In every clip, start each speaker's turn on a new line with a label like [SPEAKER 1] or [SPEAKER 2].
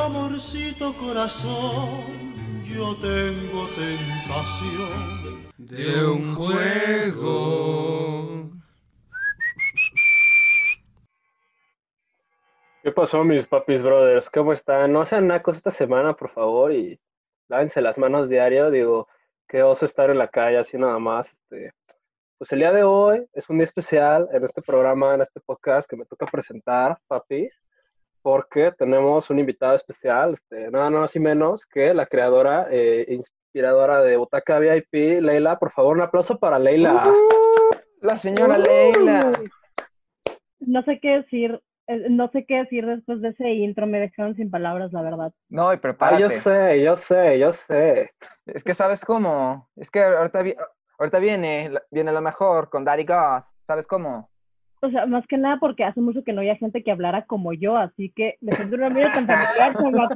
[SPEAKER 1] amorcito corazón, yo tengo tentación
[SPEAKER 2] de un juego.
[SPEAKER 3] ¿Qué pasó, mis papis brothers? ¿Cómo están? No sean nacos esta semana, por favor, y lávense las manos diario. Digo, qué oso estar en la calle así nada más. Este, pues el día de hoy es un día especial en este programa, en este podcast que me toca presentar, papis, porque tenemos un invitado especial, este, nada más y menos que la creadora e inspiradora de Butaca VIP, Leila. Por favor, un aplauso para Leila.
[SPEAKER 4] Uh, la señora Leila.
[SPEAKER 5] No sé qué decir eh, no sé qué decir después de ese intro, me dejaron sin palabras, la verdad.
[SPEAKER 4] No, y prepárate.
[SPEAKER 3] Ah, yo sé, yo sé, yo sé.
[SPEAKER 4] Es que sabes cómo, es que ahorita, ahorita viene, viene lo mejor con Daddy God, ¿sabes cómo?
[SPEAKER 5] O sea, más que nada porque hace mucho que no había gente que hablara como yo, así que me siento una amiga tan familiar como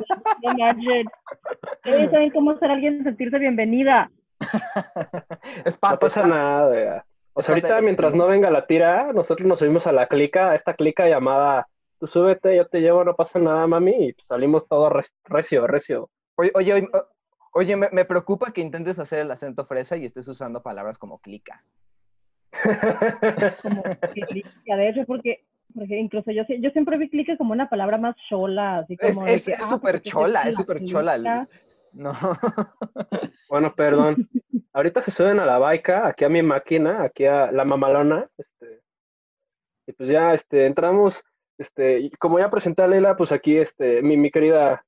[SPEAKER 5] Ustedes saben cómo ser alguien sentirse bienvenida.
[SPEAKER 3] es no pasa nada, o sea, ahorita mientras no venga la tira, nosotros nos subimos a la clica, a esta clica llamada Tú súbete, yo te llevo, no pasa nada, mami, y salimos todo recio, recio.
[SPEAKER 4] Oye, oye, oye me, preocupa que intentes hacer el acento fresa y estés usando palabras como clica.
[SPEAKER 5] como clica, de hecho, porque, porque incluso yo, yo siempre vi clica como una palabra más chola, así como.
[SPEAKER 4] Es ah, súper chola, es súper chola. No.
[SPEAKER 3] bueno, perdón. ahorita se suben a la baica, aquí a mi máquina, aquí a la mamalona, este, y pues ya este, entramos, este, como ya presenté a Leila, pues aquí este, mi, mi querida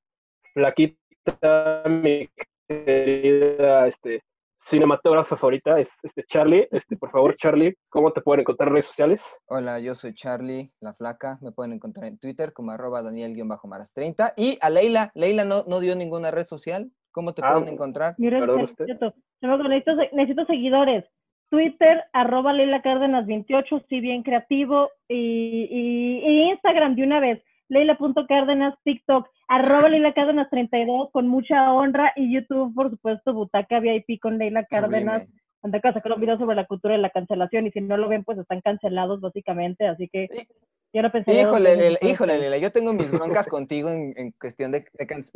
[SPEAKER 3] flaquita, mi querida este, cinematógrafa favorita es este Charlie. Este, por favor, Charlie, ¿cómo te pueden encontrar en redes sociales?
[SPEAKER 4] Hola, yo soy Charlie, la flaca. Me pueden encontrar en Twitter como arroba Daniel-Maras30. Y a Leila, Leila no, no dio ninguna red social. ¿Cómo te ah, pueden encontrar?
[SPEAKER 5] Mira, necesito, necesito, seguidores. Twitter, arroba Leila Cárdenas 28, sí bien creativo. Y, y, Instagram de una vez, Leila.cárdenas, TikTok, arroba Leila Cárdenas 32, con mucha honra. Y YouTube, por supuesto, Butaca VIP con Leila Cárdenas. Anda a sacar un video sobre la cultura de la cancelación. Y si no lo ven, pues están cancelados, básicamente. Así que
[SPEAKER 4] híjole, híjole, yo tengo mis broncas contigo en, cuestión de,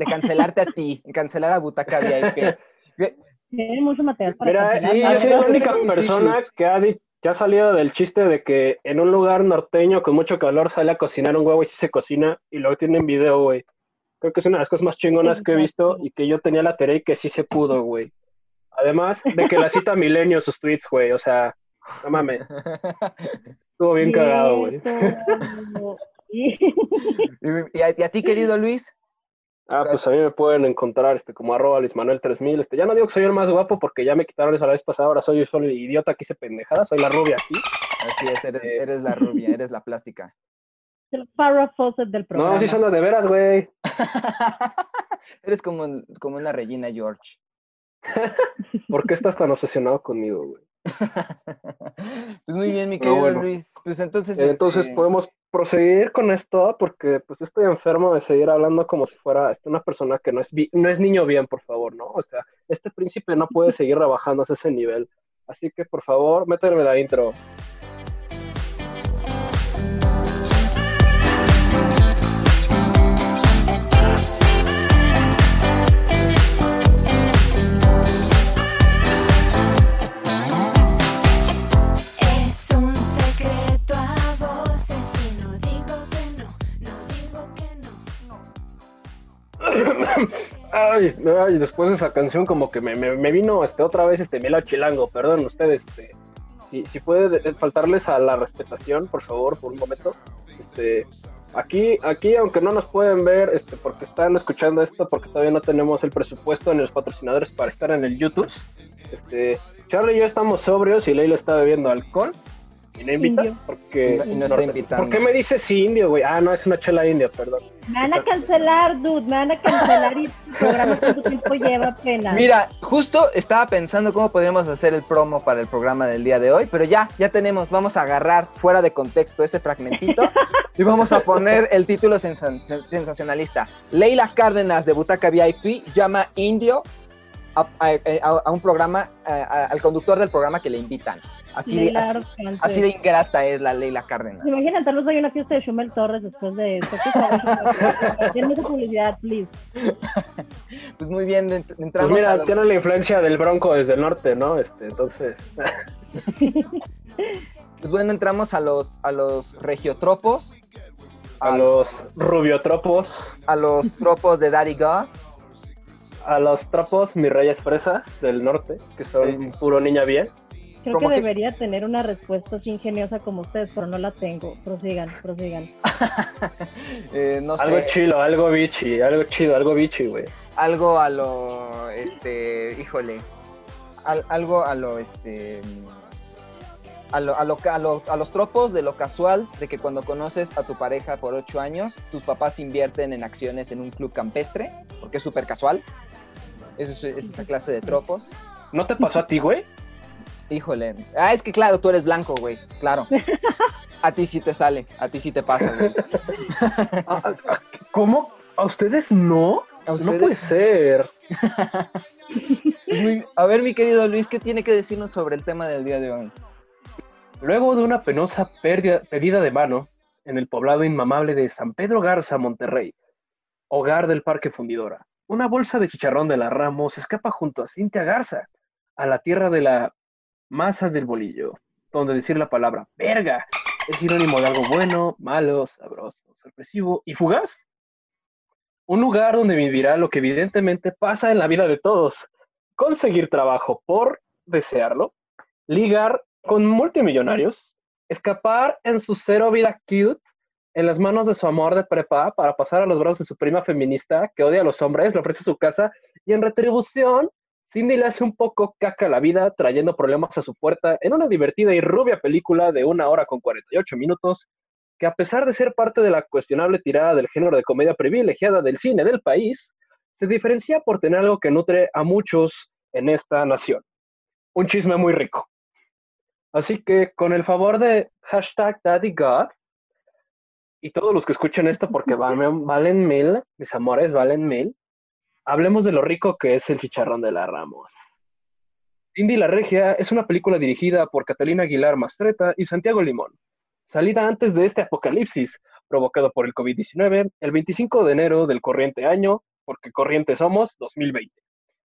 [SPEAKER 4] cancelarte a ti, en cancelar a Butaca VIP.
[SPEAKER 5] Tiene mucho material
[SPEAKER 3] para Mira, y es la única persona que ha, que ha salido del chiste de que en un lugar norteño con mucho calor sale a cocinar un huevo y sí se cocina y luego tiene en video, güey. Creo que es una de las cosas más chingonas que he visto y que yo tenía la tarea y que sí se pudo, güey. Además de que la cita Milenio sus tweets, güey, o sea, no mames. Estuvo bien cagado, güey.
[SPEAKER 4] ¿Y, a, ti, querido Luis?
[SPEAKER 3] Ah, pues a mí me pueden encontrar este, como arroba Luis Manuel 3000. Este, ya no digo que soy el más guapo porque ya me quitaron esa la vez pasada. Ahora soy solo el idiota que hice pendejada. Soy la rubia aquí.
[SPEAKER 4] Así es, eres, eh, eres la rubia, eres la plástica.
[SPEAKER 5] El Farrah Fawcett del programa.
[SPEAKER 3] No, sí son las de veras, güey.
[SPEAKER 4] eres como, como una Regina George.
[SPEAKER 3] ¿Por qué estás tan obsesionado conmigo, güey?
[SPEAKER 4] pues muy bien, mi querido Luis. Pues entonces.
[SPEAKER 3] Entonces
[SPEAKER 4] este
[SPEAKER 3] podemos proseguir con esto porque pues estoy enfermo de seguir hablando como si fuera este, una persona que no es, no es niño bien, por favor, ¿no? O sea, este príncipe no puede seguir rebajando ese nivel. Así que por favor, méteme la intro. Ay, después de esa canción como que me, me, vino este, otra vez este Melo Chilango, perdón ustedes, este, si, si puede faltarles a la respetación, por favor, por un momento. Este, aquí, aquí, aunque no nos pueden ver, este, porque están escuchando esto, porque todavía no tenemos el presupuesto ni los patrocinadores para estar en el YouTube. Este, Charlie y yo estamos sobrios y Leila está bebiendo alcohol. Y no invita porque
[SPEAKER 4] no, está invitando.
[SPEAKER 3] ¿Por qué me dices indio, güey? Ah, no, es una chela india, perdón.
[SPEAKER 5] Me van a cancelar, dude, me van a cancelar y el programa cuánto tiempo lleva pena.
[SPEAKER 4] Mira, justo estaba pensando cómo podríamos hacer el promo para el programa del día de hoy, pero ya, ya tenemos, vamos a agarrar fuera de contexto ese fragmentito y vamos a poner el título sensacionalista. Leila Cárdenas de Butaca VIP llama indio a, a- a un programa, a- a- al conductor del programa que le invitan. Así de, así, así de ingrata es la Leila Cárdenas.
[SPEAKER 5] Imagínate, tal vez hay una fiesta de Shumel Torres después de esto. Denme esa publicidad, please.
[SPEAKER 4] Pues muy bien, ent-
[SPEAKER 3] Pues
[SPEAKER 4] entramos a
[SPEAKER 3] mira,
[SPEAKER 4] los-
[SPEAKER 3] tiene la influencia del Bronco desde el norte, ¿no? Este, entonces,
[SPEAKER 4] pues bueno, entramos a los, a los regiotropos,
[SPEAKER 3] a los rubiotropos,
[SPEAKER 4] a los tropos de Daddy God.
[SPEAKER 3] A los tropos, mis reyes fresas del norte, que son puro niña bien.
[SPEAKER 5] Creo que
[SPEAKER 4] que-
[SPEAKER 5] debería tener una respuesta así ingeniosa como ustedes, pero no la tengo. Prosigan, prosigan.
[SPEAKER 4] Eh, no sé,
[SPEAKER 3] Algo chido, algo bichi, algo chido, algo bichi, güey.
[SPEAKER 4] algo a lo, este, híjole, al- algo a lo, este, a, lo, a, lo, a, lo- a los tropos de lo casual, de que cuando conoces a tu pareja por ocho años, tus papás invierten en acciones en un club campestre, porque es súper casual. Es, es esa clase de tropos.
[SPEAKER 3] ¿No te pasó a ti, güey?
[SPEAKER 4] Híjole. Ah, es que claro, tú eres blanco, güey. Claro. A ti sí te sale, a ti sí te pasa, güey.
[SPEAKER 3] Ah, ah, ¿Cómo? ¿A ustedes no?
[SPEAKER 4] A
[SPEAKER 3] No
[SPEAKER 4] ustedes-
[SPEAKER 3] puede ser.
[SPEAKER 4] A ver, mi querido Luis, ¿qué tiene que decirnos sobre el tema del día de hoy?
[SPEAKER 3] Luego de una penosa pérdida, pedida de mano en el poblado inmamable de San Pedro Garza, Monterrey, hogar del Parque Fundidora, una bolsa de chicharrón de la Ramos escapa junto a Cintia Garza a la tierra de la masa del bolillo, donde decir la palabra verga es sinónimo de algo bueno, malo, sabroso, sorpresivo y fugaz. Un lugar donde vivirá lo que evidentemente pasa en la vida de todos, conseguir trabajo por desearlo, ligar con multimillonarios, escapar en su cero vida cute en las manos de su amor de prepa para pasar a los brazos de su prima feminista que odia a los hombres, le ofrece su casa y en retribución, Cindy le hace un poco caca la vida trayendo problemas a su puerta en una divertida y rubia película de una hora con 48 minutos que a pesar de ser parte de la cuestionable tirada del género de comedia privilegiada del cine del país, se diferencia por tener algo que nutre a muchos en esta nación. Un chisme muy rico. Así que con el favor de hashtag DaddyGod y todos los que escuchen esto porque valen, valen mil, mis amores, valen mil, hablemos de lo rico que es el chicharrón de la Ramos. Indy la Regia es una película dirigida por Catalina Aguilar Mastreta y Santiago Limón, salida antes de este apocalipsis provocado por el COVID-19 el 25 de enero del corriente año, porque corriente somos 2020.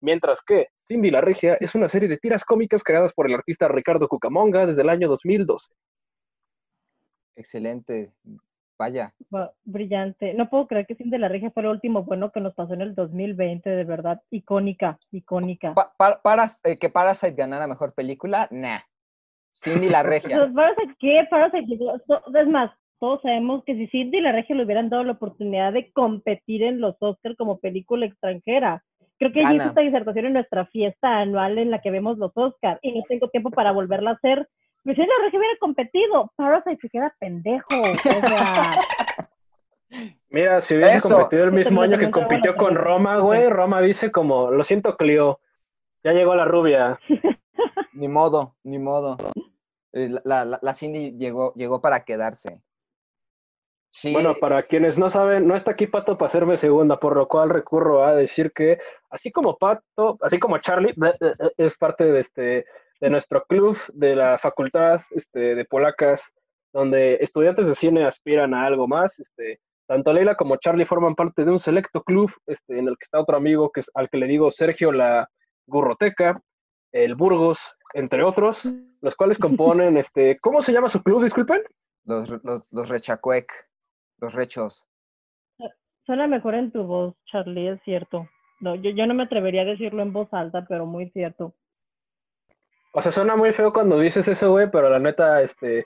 [SPEAKER 3] Mientras que Cindy la Regia es una serie de tiras cómicas creadas por el artista Ricardo Cucamonga desde el año 2012.
[SPEAKER 4] Excelente. Vaya.
[SPEAKER 5] Va- Brillante. No puedo creer que Sin de la Regia fue lo último bueno que nos pasó en el 2020, de verdad. Icónica, icónica.
[SPEAKER 4] Pa- pa- paras- eh, que Parasite ganara mejor película, nah. Cindy la regia.
[SPEAKER 5] Parasite, ¿qué? Parasite, es más, todos sabemos que si Cindy la Regia le hubieran dado la oportunidad de competir en los Oscars como película extranjera. Creo que hice esta disertación en nuestra fiesta anual en la que vemos los Oscars y no tengo tiempo para volverla a hacer. Si la Regia hubiera competido, Parasite se queda pendejo. O sea,
[SPEAKER 3] Mira, si hubiese
[SPEAKER 4] Eso.
[SPEAKER 3] competido el mismo año que compitió con Roma, güey, Roma dice como, lo siento Clio, ya llegó la rubia.
[SPEAKER 4] Ni modo, ni modo. Eh, La, la- la Cindy llegó, llegó para quedarse. Sí,
[SPEAKER 3] Bueno, para quienes no saben, no está aquí Pato para hacerme segunda, por lo cual recurro a decir que, así como Pato, así como Charlie, es parte de, este, de nuestro club de la facultad este, de polacas, donde estudiantes de cine aspiran a algo más. Este, tanto Leila como Charlie forman parte de un selecto club este, en el que está otro amigo que es, al que le digo Sergio la Gurroteca, el Burgos, entre otros, los cuales componen, este, ¿cómo se llama su club? Disculpen.
[SPEAKER 4] los, los, los rechacuec, los rechos.
[SPEAKER 5] suena mejor en tu voz, Charlie, es cierto. No, yo, yo no me atrevería a decirlo en voz alta, pero muy cierto.
[SPEAKER 3] O sea, suena muy feo cuando dices eso, güey, pero la neta, este,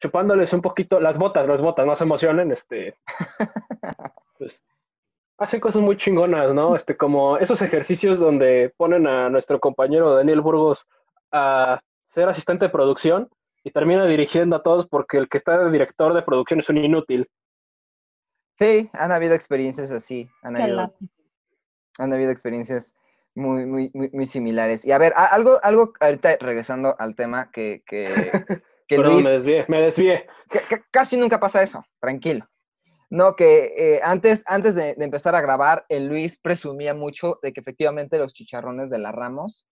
[SPEAKER 3] chupándoles un poquito, las botas, las botas, no se emocionen, este, pues, hacen cosas muy chingonas, ¿no? Este, como esos ejercicios donde ponen a nuestro compañero Daniel Burgos a ser asistente de producción y termina dirigiendo a todos porque el que está de director de producción es un inútil.
[SPEAKER 4] Sí, han habido experiencias así, han habido, han habido experiencias muy, muy, muy, muy similares. Y a ver, algo, algo ahorita regresando al tema que, que, que
[SPEAKER 3] Perdón,
[SPEAKER 4] Luis,
[SPEAKER 3] me desvié, me desvié.
[SPEAKER 4] casi nunca pasa eso, tranquilo. No, que eh, antes, antes de, de empezar a grabar, el Luis presumía mucho de que efectivamente los chicharrones de la Ramos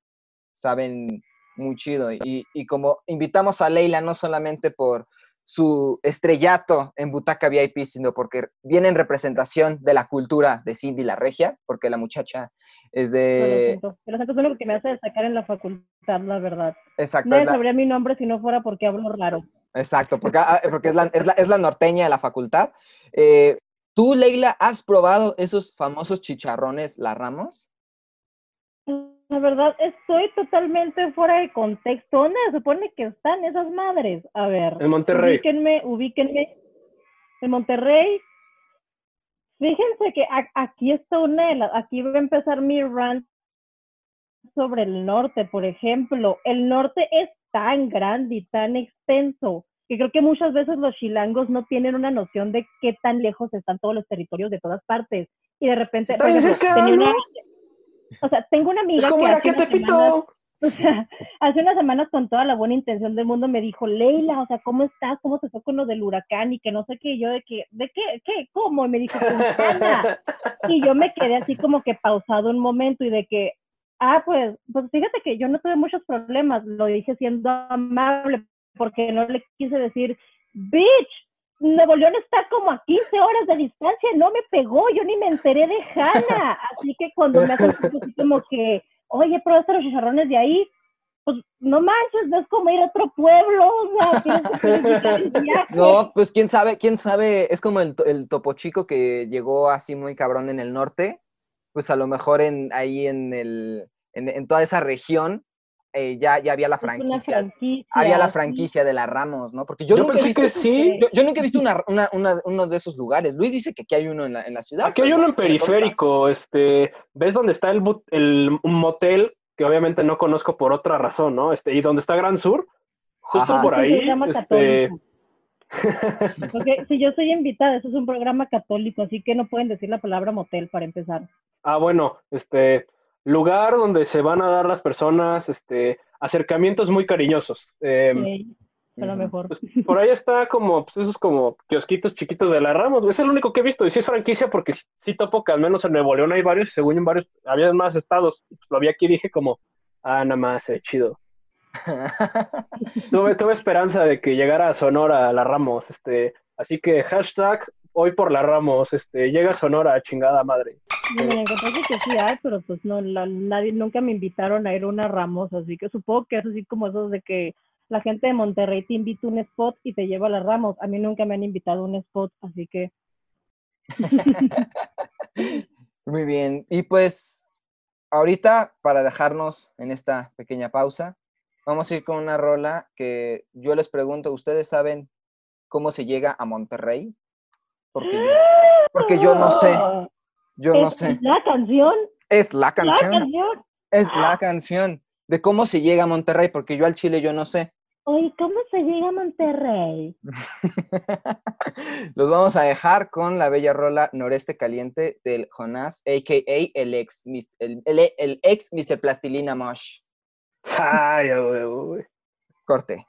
[SPEAKER 4] saben muy chido. Y, y como invitamos a Leila no solamente por su estrellato en Butaca VIP, sino porque viene en representación de la cultura de Cindy la Regia, porque la muchacha es de...
[SPEAKER 5] Lo siento, es lo único que me hace destacar en la facultad, la verdad.
[SPEAKER 4] Exacto, la-
[SPEAKER 5] sabría mi nombre si no fuera porque hablo raro.
[SPEAKER 4] exacto, porque, ah, porque es, la, es, la, es la norteña de la facultad. Eh, ¿Tú, Leila, has probado esos famosos chicharrones La Ramos?
[SPEAKER 5] La verdad, estoy totalmente fuera de contexto. ¿Dónde se supone que están esas madres? A ver.
[SPEAKER 6] En Monterrey.
[SPEAKER 5] Ubíquenme, ubíquenme. En Monterrey. Fíjense que aquí está una de las, aquí va a empezar mi rant sobre el norte, por ejemplo. El norte es tan grande y tan extenso que creo que muchas veces los chilangos no tienen una noción de qué tan lejos están todos los territorios de todas partes. Y de repente, por ejemplo, tenía una- o sea, tengo una amiga
[SPEAKER 6] Es como
[SPEAKER 5] que hace
[SPEAKER 6] que
[SPEAKER 5] unas semanas-. O sea, hace unas semanas con toda la buena intención del mundo me dijo, Leila, o sea, ¿cómo estás? ¿Cómo se fue con lo del huracán? Y que no sé qué, y yo de que, ¿de qué? ¿Qué? ¿Cómo? Y me dijo, Quintana. Y yo me quedé así como que pausado un momento y de que, ah, pues, pues fíjate que yo no tuve muchos problemas, lo dije siendo amable, porque no le quise decir, bitch, Nuevo León está como a 15 horas de distancia, no me pegó, yo ni me enteré de Hanna. Así que cuando me acercó así como que, oye, probaste los chicharrones de ahí, pues no manches, no es como ir a otro pueblo, o sea.
[SPEAKER 4] No, pues quién sabe, quién sabe, es como el, el topo chico que llegó así muy cabrón en el norte, pues a lo mejor en, ahí en, el, en toda esa región eh, ya, ya había la franquicia,
[SPEAKER 5] franquicia.
[SPEAKER 4] había la
[SPEAKER 5] sí.
[SPEAKER 4] franquicia de la Ramos, ¿no? Porque yo,
[SPEAKER 6] Yo
[SPEAKER 4] nunca he
[SPEAKER 6] pensé
[SPEAKER 4] visto,
[SPEAKER 6] que sí.
[SPEAKER 4] yo, yo nunca he visto una, una- una- uno de esos lugares. Luis dice que aquí hay uno en la, en la ciudad.
[SPEAKER 6] Aquí hay uno
[SPEAKER 4] no
[SPEAKER 6] en periférico, este, ¿ves dónde está el, un motel que obviamente no conozco por otra razón, ¿no? Este, y donde está Gran Sur, justo
[SPEAKER 4] Ajá.
[SPEAKER 6] por
[SPEAKER 5] Es un
[SPEAKER 6] ahí,
[SPEAKER 5] programa
[SPEAKER 6] este,
[SPEAKER 5] católico. Porque si yo soy invitada, eso es un programa católico, así que no pueden decir la palabra motel para empezar.
[SPEAKER 6] ah, bueno, este, lugar donde se van a dar las personas, este, acercamientos muy cariñosos. Em,
[SPEAKER 5] Sí, a lo mejor.
[SPEAKER 6] Pues, por ahí está como, pues esos como kiosquitos chiquitos de la Ramos, es el único que he visto, y sí es franquicia porque sí, sí topo que al menos en Nuevo León hay varios, según en varios, había más estados, pues, lo vi aquí y dije como, ah, nada más, eh, chido. Tuve, tuve esperanza de que llegara a Sonora la Ramos, este, así que hashtag hoy por la Ramos, este, llega a Sonora, chingada madre.
[SPEAKER 5] Me encontré que sí hay, pero pues no, la- nadie, nunca me invitaron a ir a una Ramos, así que supongo que es así como esos de que la gente de Monterrey te invita a un spot y te lleva a las Ramos. A mí nunca me han invitado a un spot, así que
[SPEAKER 4] Muy bien. Y pues, ahorita, para dejarnos en esta pequeña pausa, vamos a ir con una rola que yo les pregunto, ¿ustedes saben cómo se llega a Monterrey? Porque yo, porque yo no sé, yo no
[SPEAKER 5] es
[SPEAKER 4] sé.
[SPEAKER 5] la canción,
[SPEAKER 4] Es la
[SPEAKER 5] la
[SPEAKER 4] canción, es la canción de cómo se llega a Monterrey, porque yo al Chile yo no sé.
[SPEAKER 5] Oye, ¿cómo se llega a Monterrey?
[SPEAKER 4] Los vamos a dejar con la bella rola Noreste Caliente del Jonás, a.k.a. el ex, el, el- el ex Mr. Plastilina Mosh.
[SPEAKER 6] Ay, güey.
[SPEAKER 4] Corte.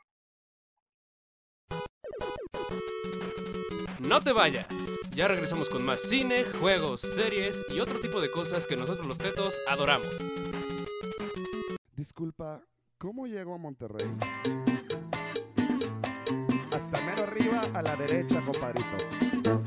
[SPEAKER 3] No te vayas. Ya regresamos con más cine, juegos, series y otro tipo de cosas que nosotros los tetos adoramos.
[SPEAKER 7] Disculpa, ¿cómo llego a Monterrey? Hasta mero arriba a la derecha, compadrito.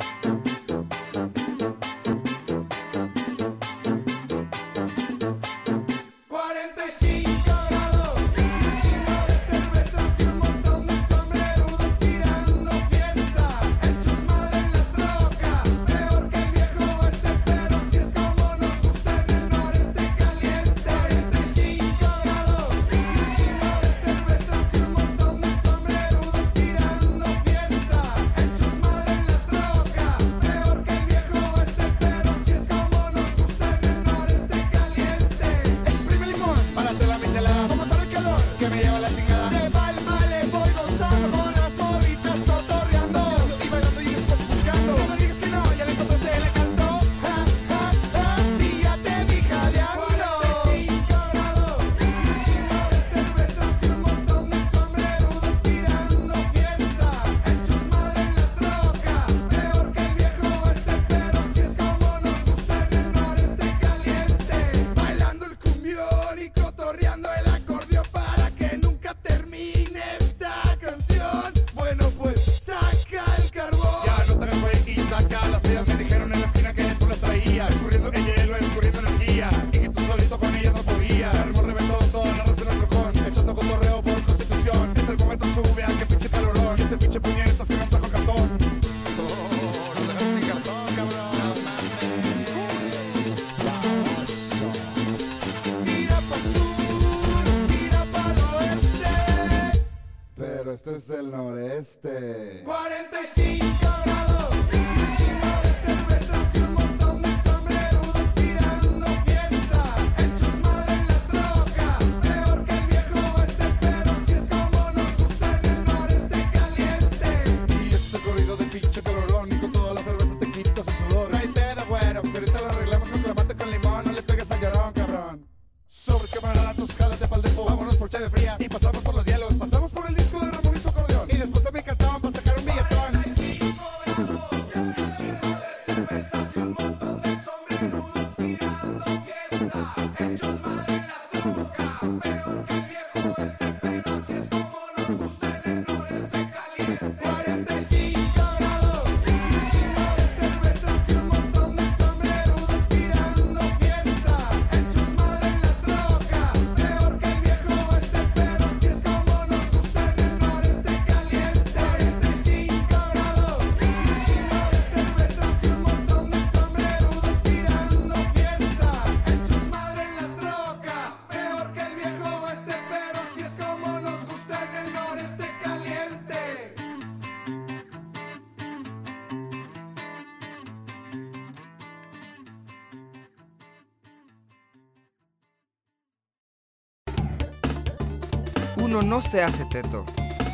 [SPEAKER 8] No se
[SPEAKER 9] hace teto,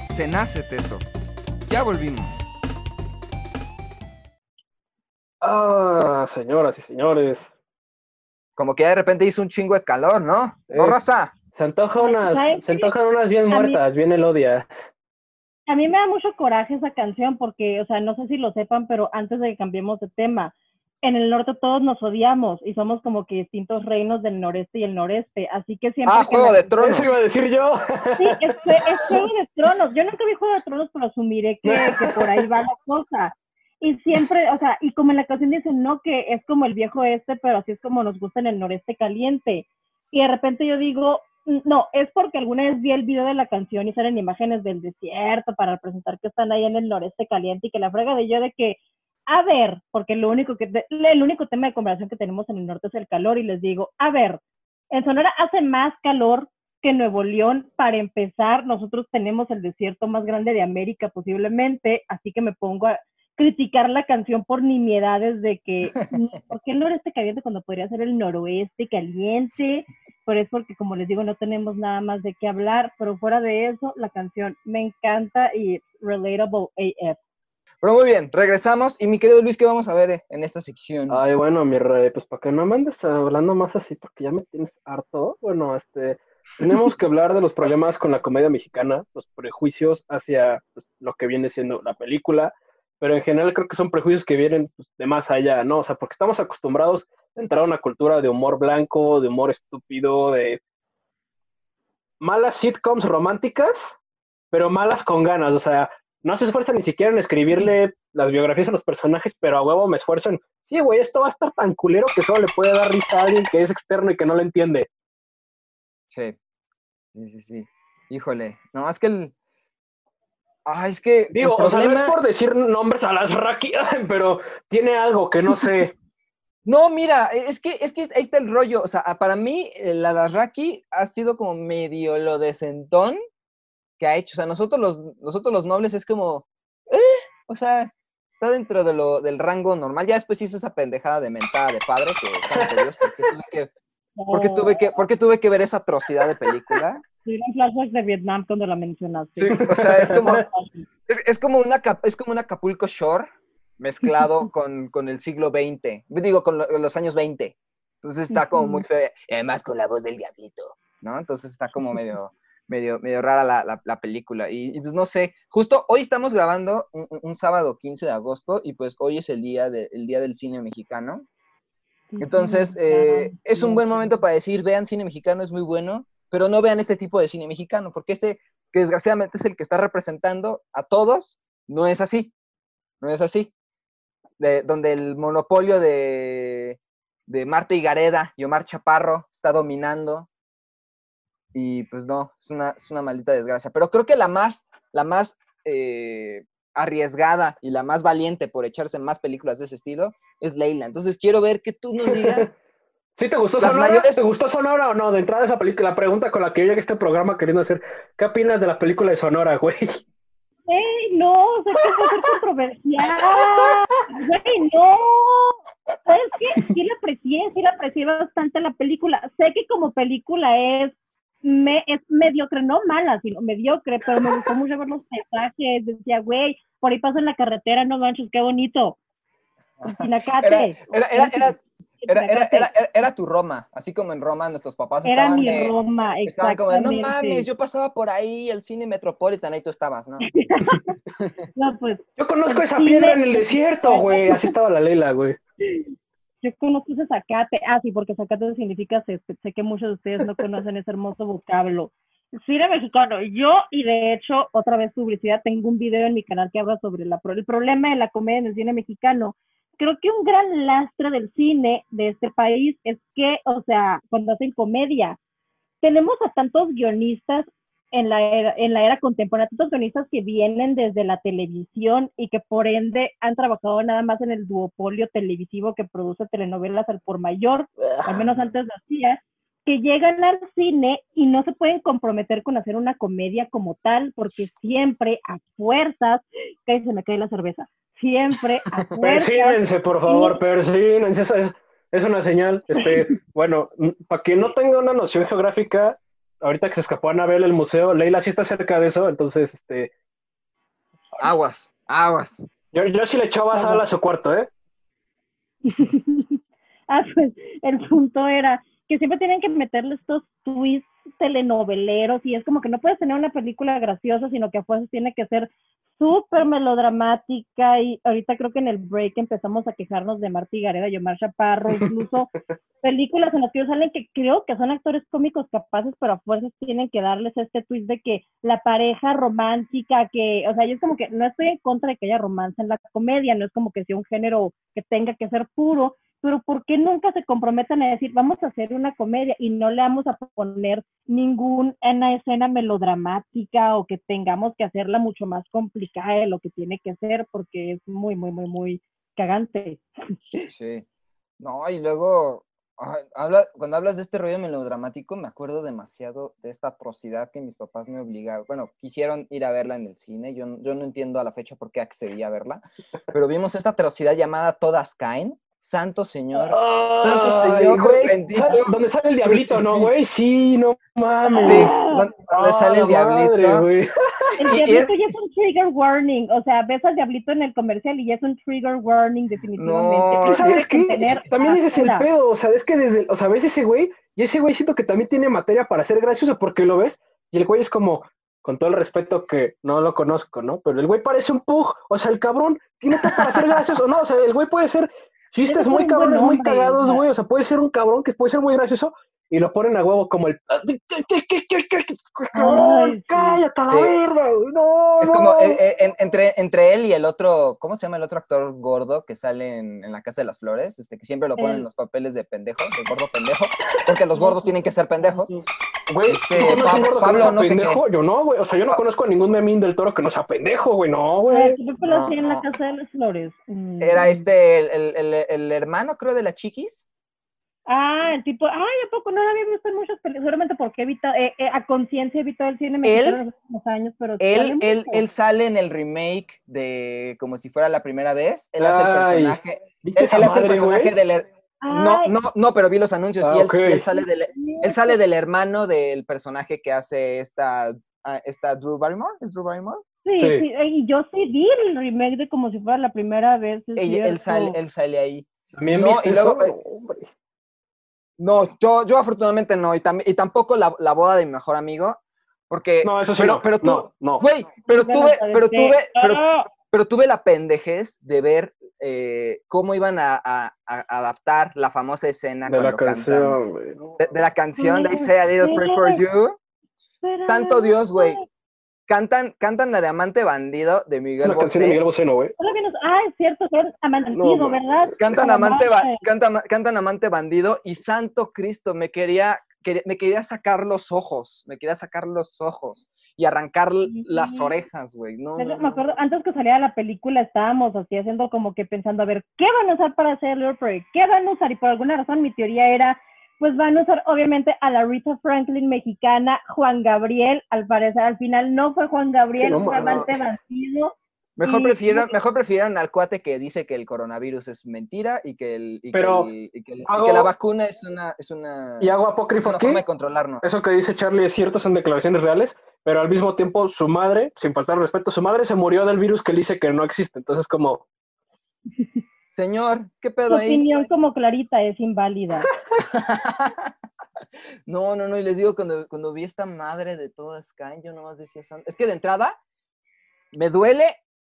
[SPEAKER 9] se nace teto. Ya volvimos.
[SPEAKER 3] Ah, señoras y señores.
[SPEAKER 4] Como que ya de repente hizo un chingo de calor, ¿no? ¿No,
[SPEAKER 3] Eh,
[SPEAKER 4] raza?
[SPEAKER 3] Se antoja unas,
[SPEAKER 5] ¿Sabes
[SPEAKER 3] se antojan unas bien
[SPEAKER 5] mí-
[SPEAKER 3] muertas, bien elodias.
[SPEAKER 5] A mí me da mucho coraje esa canción porque, o sea, no sé si lo sepan, pero antes de que cambiemos de tema, en el norte todos nos odiamos y somos como que distintos reinos del noreste y el noreste, así que siempre...
[SPEAKER 4] Ah,
[SPEAKER 5] que
[SPEAKER 4] Juego
[SPEAKER 5] me-
[SPEAKER 4] de Tronos.
[SPEAKER 3] Eso iba a decir yo.
[SPEAKER 5] Sí, es, es Juego de Tronos. Yo nunca vi Juego de Tronos, pero asumiré que, que por ahí va la cosa. Y siempre, o sea, y como en la canción dicen, no, que es como el viejo este, pero así es como nos gusta en el noreste caliente. Y de repente yo digo, "Mm, no, es porque alguna vez vi el video de la canción y salen imágenes del desierto para representar que están ahí en el noreste caliente y que la frega de yo de que, a ver, porque lo único que, el único tema de conversación que tenemos en el norte es el calor y les digo, a ver, en Sonora hace más calor que Nuevo León, para empezar, nosotros tenemos el desierto más grande de América posiblemente, así que me pongo a criticar la canción por nimiedades de que, ¿por qué el noreste caliente cuando podría ser el noroeste caliente? Pero es porque, como les digo, no tenemos nada más de qué hablar, pero fuera de eso, la canción me encanta y relatable AF.
[SPEAKER 4] Pero muy bien, regresamos. Y mi querido Luis, ¿qué vamos a ver en esta sección?
[SPEAKER 3] Ay, bueno, mi rey, pues para que no me andes hablando más así, porque ya me tienes harto. Bueno, este, tenemos que hablar de los problemas con la comedia mexicana, los prejuicios hacia pues, lo que viene siendo la película, pero en general creo que son prejuicios que vienen pues, de más allá, ¿no? O sea, porque estamos acostumbrados a entrar a una cultura de humor blanco, de humor estúpido, de malas sitcoms románticas, pero malas con ganas, o sea, no se esfuerzan ni siquiera en escribirle las biografías a los personajes, pero a huevo me esfuerzo en, sí, güey, esto va a estar tan culero que solo le puede dar risa a alguien que es externo y que no lo entiende.
[SPEAKER 4] Sí. Sí, sí, sí. Híjole. No, es que el. Ah, es que.
[SPEAKER 3] Digo, o sea, no es por decir nombres a las Raki, pero tiene algo que no sé.
[SPEAKER 4] No, mira, e- es que, es que ahí está el rollo. O sea, para mí, eh, la Darraki ha sido como medio lo decentón que ha hecho. O sea, nosotros los, nosotros los nobles es como. eh, o sea, está dentro de lo, del rango normal. Ya después hizo esa pendejada de mentada de padre que, Dios, ¿por qué tuve que, por qué tuve que, por qué tuve que ver esa atrocidad de película?
[SPEAKER 5] Tuvieron flashbacks de Vietnam cuando la mencionaste.
[SPEAKER 4] O sea, es como, es, es como una es como un Acapulco Shore mezclado con, con el siglo XX, digo, con lo- los años 20. Entonces está como muy feo, y además con la voz del diablito, ¿no? Entonces está como medio, medio, medio rara la, la- la película. Y, y, pues no sé, justo hoy estamos grabando un, sábado 15 de agosto y pues hoy es el día, de- el día del cine mexicano. Entonces, eh, es un buen momento para decir, vean cine mexicano, es muy bueno, pero no vean este tipo de cine mexicano, porque este, que desgraciadamente es el que está representando a todos, no es así. No es así. De- donde el monopolio de, de Marta Higareda y Omar Chaparro está dominando. Y pues no, es una, es una maldita desgracia. Pero creo que la más, la más eh, arriesgada y la más valiente por echarse más películas de ese estilo es Leila. Entonces quiero ver que tú nos digas.
[SPEAKER 3] ¿Sí te gustó
[SPEAKER 4] Las
[SPEAKER 3] Sonora?
[SPEAKER 4] mayores-
[SPEAKER 3] ¿Te gustó Sonora o no? De entrada esa película, la pregunta con la que yo llegué a este programa queriendo hacer, ¿qué opinas de la película de Sonora, güey?
[SPEAKER 5] ¡Ey, no! O sea, que ser controversial. ¡Güey, no! ¿Sabes qué? Sí la aprecié, sí la aprecié bastante la película. Sé que como película es, me, es mediocre, no mala, sino mediocre, pero me gustó mucho ver los paisajes. Decía, güey, por ahí paso en la carretera, no manches, qué bonito. El Pinacate.
[SPEAKER 4] Era, era, era, era, era, era,
[SPEAKER 5] Pinacate.
[SPEAKER 4] era- era- era tu Roma, así como en Roma nuestros papás
[SPEAKER 5] Era
[SPEAKER 4] estaban
[SPEAKER 5] mi
[SPEAKER 4] de-
[SPEAKER 5] Roma,
[SPEAKER 4] Estaban como de, no mames, yo pasaba por ahí, el cine Metropolitan, ahí tú estabas, ¿no?
[SPEAKER 5] No, pues,
[SPEAKER 3] Yo conozco esa
[SPEAKER 5] cine-
[SPEAKER 3] piedra en el desierto, güey. Así estaba la Leila, güey.
[SPEAKER 5] Yo conozco ese zacate. Ah, sí, porque zacate significa césped. Sé que muchos de ustedes no conocen ese hermoso vocablo. Cine mexicano. Yo, y de hecho, otra vez publicidad, tengo un video en mi canal que habla sobre el problema de la comedia en el cine mexicano. Creo que un gran lastre del cine de este país es que, o sea, cuando hacen comedia, tenemos a tantos guionistas en la era, en la era contemporánea, tantos guionistas que vienen desde la televisión y que por ende han trabajado nada más en el duopolio televisivo que produce telenovelas al por mayor, al menos antes lo hacía, que llegan al cine y no se pueden comprometer con hacer una comedia como tal, porque siempre a fuerzas, que se me cae la cerveza, siempre a fuerzas
[SPEAKER 3] Persínense, por favor, persínense. Eso es, es una señal. Este, bueno, para quien no tenga una noción geográfica, ahorita que se escapó Anabel el museo, Leila sí está cerca de eso, entonces, este,
[SPEAKER 4] Aguas, aguas.
[SPEAKER 3] yo, yo sí le echaba sal a su cuarto, ¿eh?
[SPEAKER 5] ah, pues el punto era que siempre tienen que meterle estos twists telenoveleros y es como que no puedes tener una película graciosa, sino que a fuerzas tiene que ser súper melodramática y ahorita creo que en el break empezamos a quejarnos de Marta Gareda y Omar Chaparro, incluso películas en las que ellos salen que creo que son actores cómicos capaces, pero a fuerzas tienen que darles este twist de que la pareja romántica, que, o sea, yo es como que no estoy en contra de que haya romance en la comedia, no es como que sea un género que tenga que ser puro, pero ¿por qué nunca se comprometen a decir, vamos a hacer una comedia y no le vamos a poner ninguna escena melodramática o que tengamos que hacerla mucho más complicada de lo que tiene que ser porque es muy, muy, muy, muy cagante.
[SPEAKER 4] Sí. No, y luego, ay, habla, cuando hablas de este rollo melodramático, me acuerdo demasiado de esta atrocidad que mis papás me obligaron, bueno, quisieron ir a verla en el cine, yo, yo no entiendo a la fecha por qué accedí a verla, pero vimos esta atrocidad llamada Todas Caen, Santo Señor. Santo Señor
[SPEAKER 3] güey,
[SPEAKER 4] bendito.
[SPEAKER 3] ¿sabes ¿Dónde sale el diablito, no, güey? Sí, no mames.
[SPEAKER 4] Sí, donde, donde
[SPEAKER 3] Ah,
[SPEAKER 4] sale el
[SPEAKER 3] madre,
[SPEAKER 4] diablito.
[SPEAKER 3] güey.
[SPEAKER 5] El diablito ya es un trigger warning, o sea, ves al diablito en el comercial y ya es un trigger warning definitivamente.
[SPEAKER 4] No,
[SPEAKER 3] ¿Y
[SPEAKER 5] Tienes
[SPEAKER 3] sabes
[SPEAKER 5] que
[SPEAKER 3] qué?
[SPEAKER 5] tener
[SPEAKER 3] También ese es el pedo, o sea, es que desde, o sea, ves ese güey, y ese güey siento que también tiene materia para ser gracioso, porque lo ves, y el güey es como, con todo el respeto que no lo conozco, ¿no? Pero el güey parece un pug, o sea, el cabrón tiene todo para ser gracioso, no, o sea, el güey puede ser chistes muy cabrones, muy cagados, güey, o sea, puede ser un cabrón que puede ser muy gracioso, y lo ponen a huevo como el...
[SPEAKER 5] Ay, sí.
[SPEAKER 3] ¡Cállate a la verga! güey! ¡No,
[SPEAKER 4] Es
[SPEAKER 3] no!
[SPEAKER 4] como eh, eh, en- entre, entre él y el otro, ¿cómo se llama el otro actor gordo que sale en, en La Casa de las Flores? Este, que siempre lo ponen en los papeles de pendejo, de gordo pendejo, porque los gordos tienen que ser pendejos.
[SPEAKER 3] Güey,
[SPEAKER 4] Este,
[SPEAKER 3] ¿tú conoces
[SPEAKER 4] Pab-
[SPEAKER 3] un gordo que
[SPEAKER 4] Pablo,
[SPEAKER 3] no sea
[SPEAKER 4] no sé qué.
[SPEAKER 3] pendejo? Yo no, güey. O sea, yo no
[SPEAKER 4] Pa-
[SPEAKER 3] conozco a ningún memín del toro que no sea pendejo, güey. No,
[SPEAKER 5] Ay,
[SPEAKER 3] güey.
[SPEAKER 5] ¿qué película
[SPEAKER 4] No,
[SPEAKER 5] hacía en la. Casa de las Flores? Mm.
[SPEAKER 4] Era este, el, el- el- el hermano, creo, de la Chiquis.
[SPEAKER 5] Ah, el tipo, ay, ¿a poco no la había visto en muchas películas? Seguramente porque he evitado, eh, eh, a conciencia he evitado el cine mexicano en los últimos años, pero
[SPEAKER 4] Él,
[SPEAKER 5] sale
[SPEAKER 4] él, él sale en el remake de Como si fuera la primera vez. Él hace el
[SPEAKER 3] Ay,
[SPEAKER 4] personaje.
[SPEAKER 3] ¿Viste
[SPEAKER 4] Él, él hace el
[SPEAKER 3] madre,
[SPEAKER 4] personaje del. No, no, no, pero vi los anuncios
[SPEAKER 3] Ah,
[SPEAKER 4] y él, y él sale del, él sale del hermano del personaje que hace esta, ah, esta Drew Barrymore. ¿Es Drew Barrymore?
[SPEAKER 5] Sí,
[SPEAKER 3] Sí.
[SPEAKER 5] sí, eh, y yo sí vi el remake de como si fuera la primera vez.
[SPEAKER 4] él, sale, él sale ahí.
[SPEAKER 3] ¿También
[SPEAKER 4] No, y luego, eh,
[SPEAKER 3] No,
[SPEAKER 4] yo, yo afortunadamente no, y, tam- y tampoco la, la boda de mi mejor amigo, porque...
[SPEAKER 3] No, eso sí
[SPEAKER 4] pero,
[SPEAKER 3] no.
[SPEAKER 4] pero tú,
[SPEAKER 3] no, no.
[SPEAKER 4] güey, pero tuve,
[SPEAKER 5] ¿sabes
[SPEAKER 4] pero tuve, pero,
[SPEAKER 5] ¡Ah!
[SPEAKER 4] Pero tuve la pendejez de ver eh, cómo iban a, a- a adaptar la famosa escena
[SPEAKER 3] De la canción, güey.
[SPEAKER 4] de, de la canción de I Say a Little Pray for You.
[SPEAKER 5] Pero
[SPEAKER 4] Santo Dios, güey. Cantan, cantan la de Amante Bandido de Miguel
[SPEAKER 6] Una canción de
[SPEAKER 4] Bosé.
[SPEAKER 6] Miguel Bosé, ¿no, güey?
[SPEAKER 5] Ah, es cierto, son amantido,
[SPEAKER 6] No,
[SPEAKER 5] ¿verdad?
[SPEAKER 4] Cantan amante, ba- cantan, cantan amante bandido y santo Cristo, me quería, quería- me quería sacar los ojos, me quería sacar los ojos y arrancar las orejas, güey. No.
[SPEAKER 5] Me acuerdo, antes que saliera la película estábamos así haciendo como que pensando, a ver, ¿qué van a usar para hacer Lord Prairie? ¿Qué van a usar? Y por alguna razón mi teoría era, pues van a usar obviamente a la Rita Franklin mexicana, Juan Gabriel, al parecer al final no fue Juan Gabriel,
[SPEAKER 6] no
[SPEAKER 5] fue. Amante Bandido.
[SPEAKER 4] Mejor
[SPEAKER 5] y-
[SPEAKER 4] prefieran, mejor prefieran al cuate que dice que el coronavirus es mentira y que, el, y que
[SPEAKER 6] Pero
[SPEAKER 4] el- y que el- y
[SPEAKER 6] hago-
[SPEAKER 4] que la vacuna es una, es una,
[SPEAKER 6] Y hago
[SPEAKER 4] es
[SPEAKER 6] apócrifo
[SPEAKER 4] una
[SPEAKER 6] aquí.
[SPEAKER 4] forma de controlarnos.
[SPEAKER 6] Eso que dice Charlie es cierto, son declaraciones reales, pero al mismo tiempo su madre, sin faltar respeto, su madre se murió del virus que él dice que no existe. Entonces, como,
[SPEAKER 4] Señor, ¿qué
[SPEAKER 5] Su
[SPEAKER 4] pedo ahí?
[SPEAKER 5] opinión como Clarita es inválida.
[SPEAKER 4] No, no, no, y les digo, cuando, cuando vi esta madre de todas Sky, yo nomás decía, es que de entrada, me duele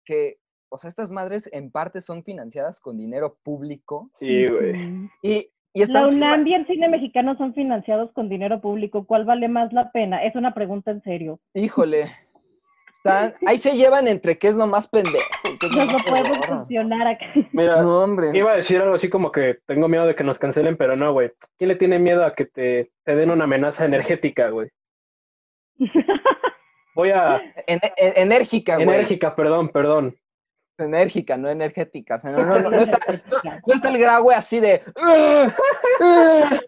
[SPEAKER 4] que, o sea, estas madres en parte son financiadas con dinero público
[SPEAKER 6] sí, güey.
[SPEAKER 4] Y, y
[SPEAKER 5] La UNAM y el cine mexicano son financiados con dinero público. ¿Cuál vale más la pena? Es una pregunta en serio.
[SPEAKER 4] Híjole, están, ahí se llevan entre qué es lo más pendejo. lo más
[SPEAKER 5] podemos cuestionar acá.
[SPEAKER 6] Mira,
[SPEAKER 4] No, hombre.
[SPEAKER 6] iba a decir algo así como que tengo miedo de que nos cancelen, pero no, güey. ¿Quién le tiene miedo a que te, te den una amenaza energética, güey? Voy a...
[SPEAKER 4] En- en- enérgica, güey.
[SPEAKER 6] Enérgica, perdón, perdón.
[SPEAKER 4] Enérgica, no energética. O sea, no, no, no, no está, no está el graue así de.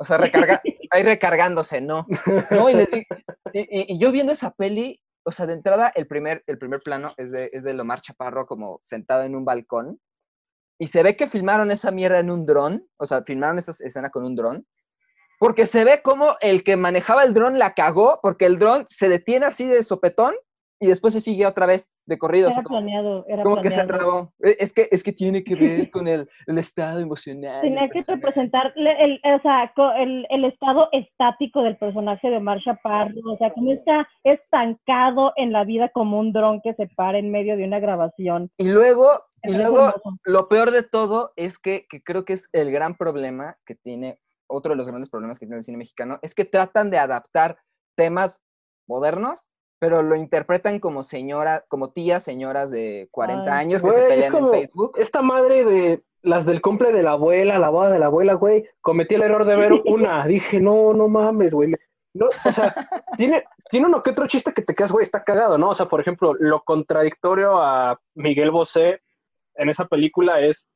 [SPEAKER 4] O sea, recarga, ahí recargándose, no. No, y, les di- y- y- y yo viendo esa peli, o sea, de entrada, el primer, el primer plano es de, es de Lomar Chaparro como sentado en un balcón. Y se ve que filmaron esa mierda en un dron, o sea, filmaron esa escena con un dron. Porque se ve como el que manejaba el dron la cagó, porque el dron se detiene así de sopetón y después se sigue otra vez de corrido. o sea,
[SPEAKER 5] Era
[SPEAKER 4] como-
[SPEAKER 5] planeado, era
[SPEAKER 4] como que se entrabó. Eh, Es que, es que tiene que ver con el, el estado emocional.
[SPEAKER 5] Tenía que representar el, o sea, el, el estado estático del personaje de Omar Chaparro, o sea, como está estancado en la vida como un dron que se para en medio de una grabación.
[SPEAKER 4] Y luego, y luego lo peor de todo es que, que creo que es el gran problema que tiene, otro de los grandes problemas que tiene el cine mexicano, es que tratan de adaptar temas modernos, pero lo interpretan como señora, como tías, señoras de 40
[SPEAKER 5] Ay.
[SPEAKER 4] años que se
[SPEAKER 6] Güey,
[SPEAKER 4] pelean en Facebook.
[SPEAKER 6] Esta madre de las del cumple de la abuela, la boda de la abuela, güey, cometí el error de ver una. Dije, no, no mames, güey. No, o sea, tiene, tiene uno que otro chiste que te quedas, güey, está cagado, ¿no? O sea, por ejemplo, lo contradictorio a Miguel Bosé en esa película es,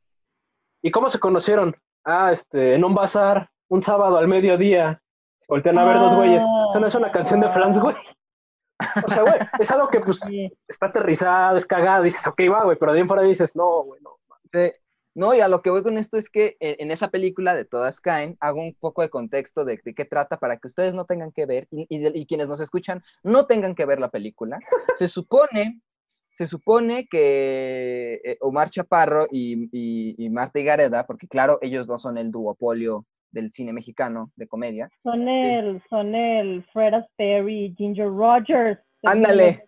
[SPEAKER 6] ¿y cómo se conocieron? Ah, este, en un bazar, un sábado al mediodía. Voltean a ver dos güeyes. Eso no es una canción de Franz, güey. O sea, güey, es algo que pues
[SPEAKER 5] Sí.
[SPEAKER 6] está aterrizado, es cagado, dices, ok, va, güey, pero de ahí en fuera dices, no, güey, no.
[SPEAKER 4] Sí. No, y a lo que voy con esto es que en, en esa película de Todas Caen, hago un poco de contexto de, de qué trata para que ustedes no tengan que ver y, y de- y quienes nos escuchan no tengan que ver la película. Se supone, se supone que eh, Omar Chaparro y, y- y Marta Higareda, porque claro, ellos no son el duopolio del cine mexicano de comedia,
[SPEAKER 5] Son el, son el Fred Astaire y Ginger Rogers.
[SPEAKER 4] Ándale.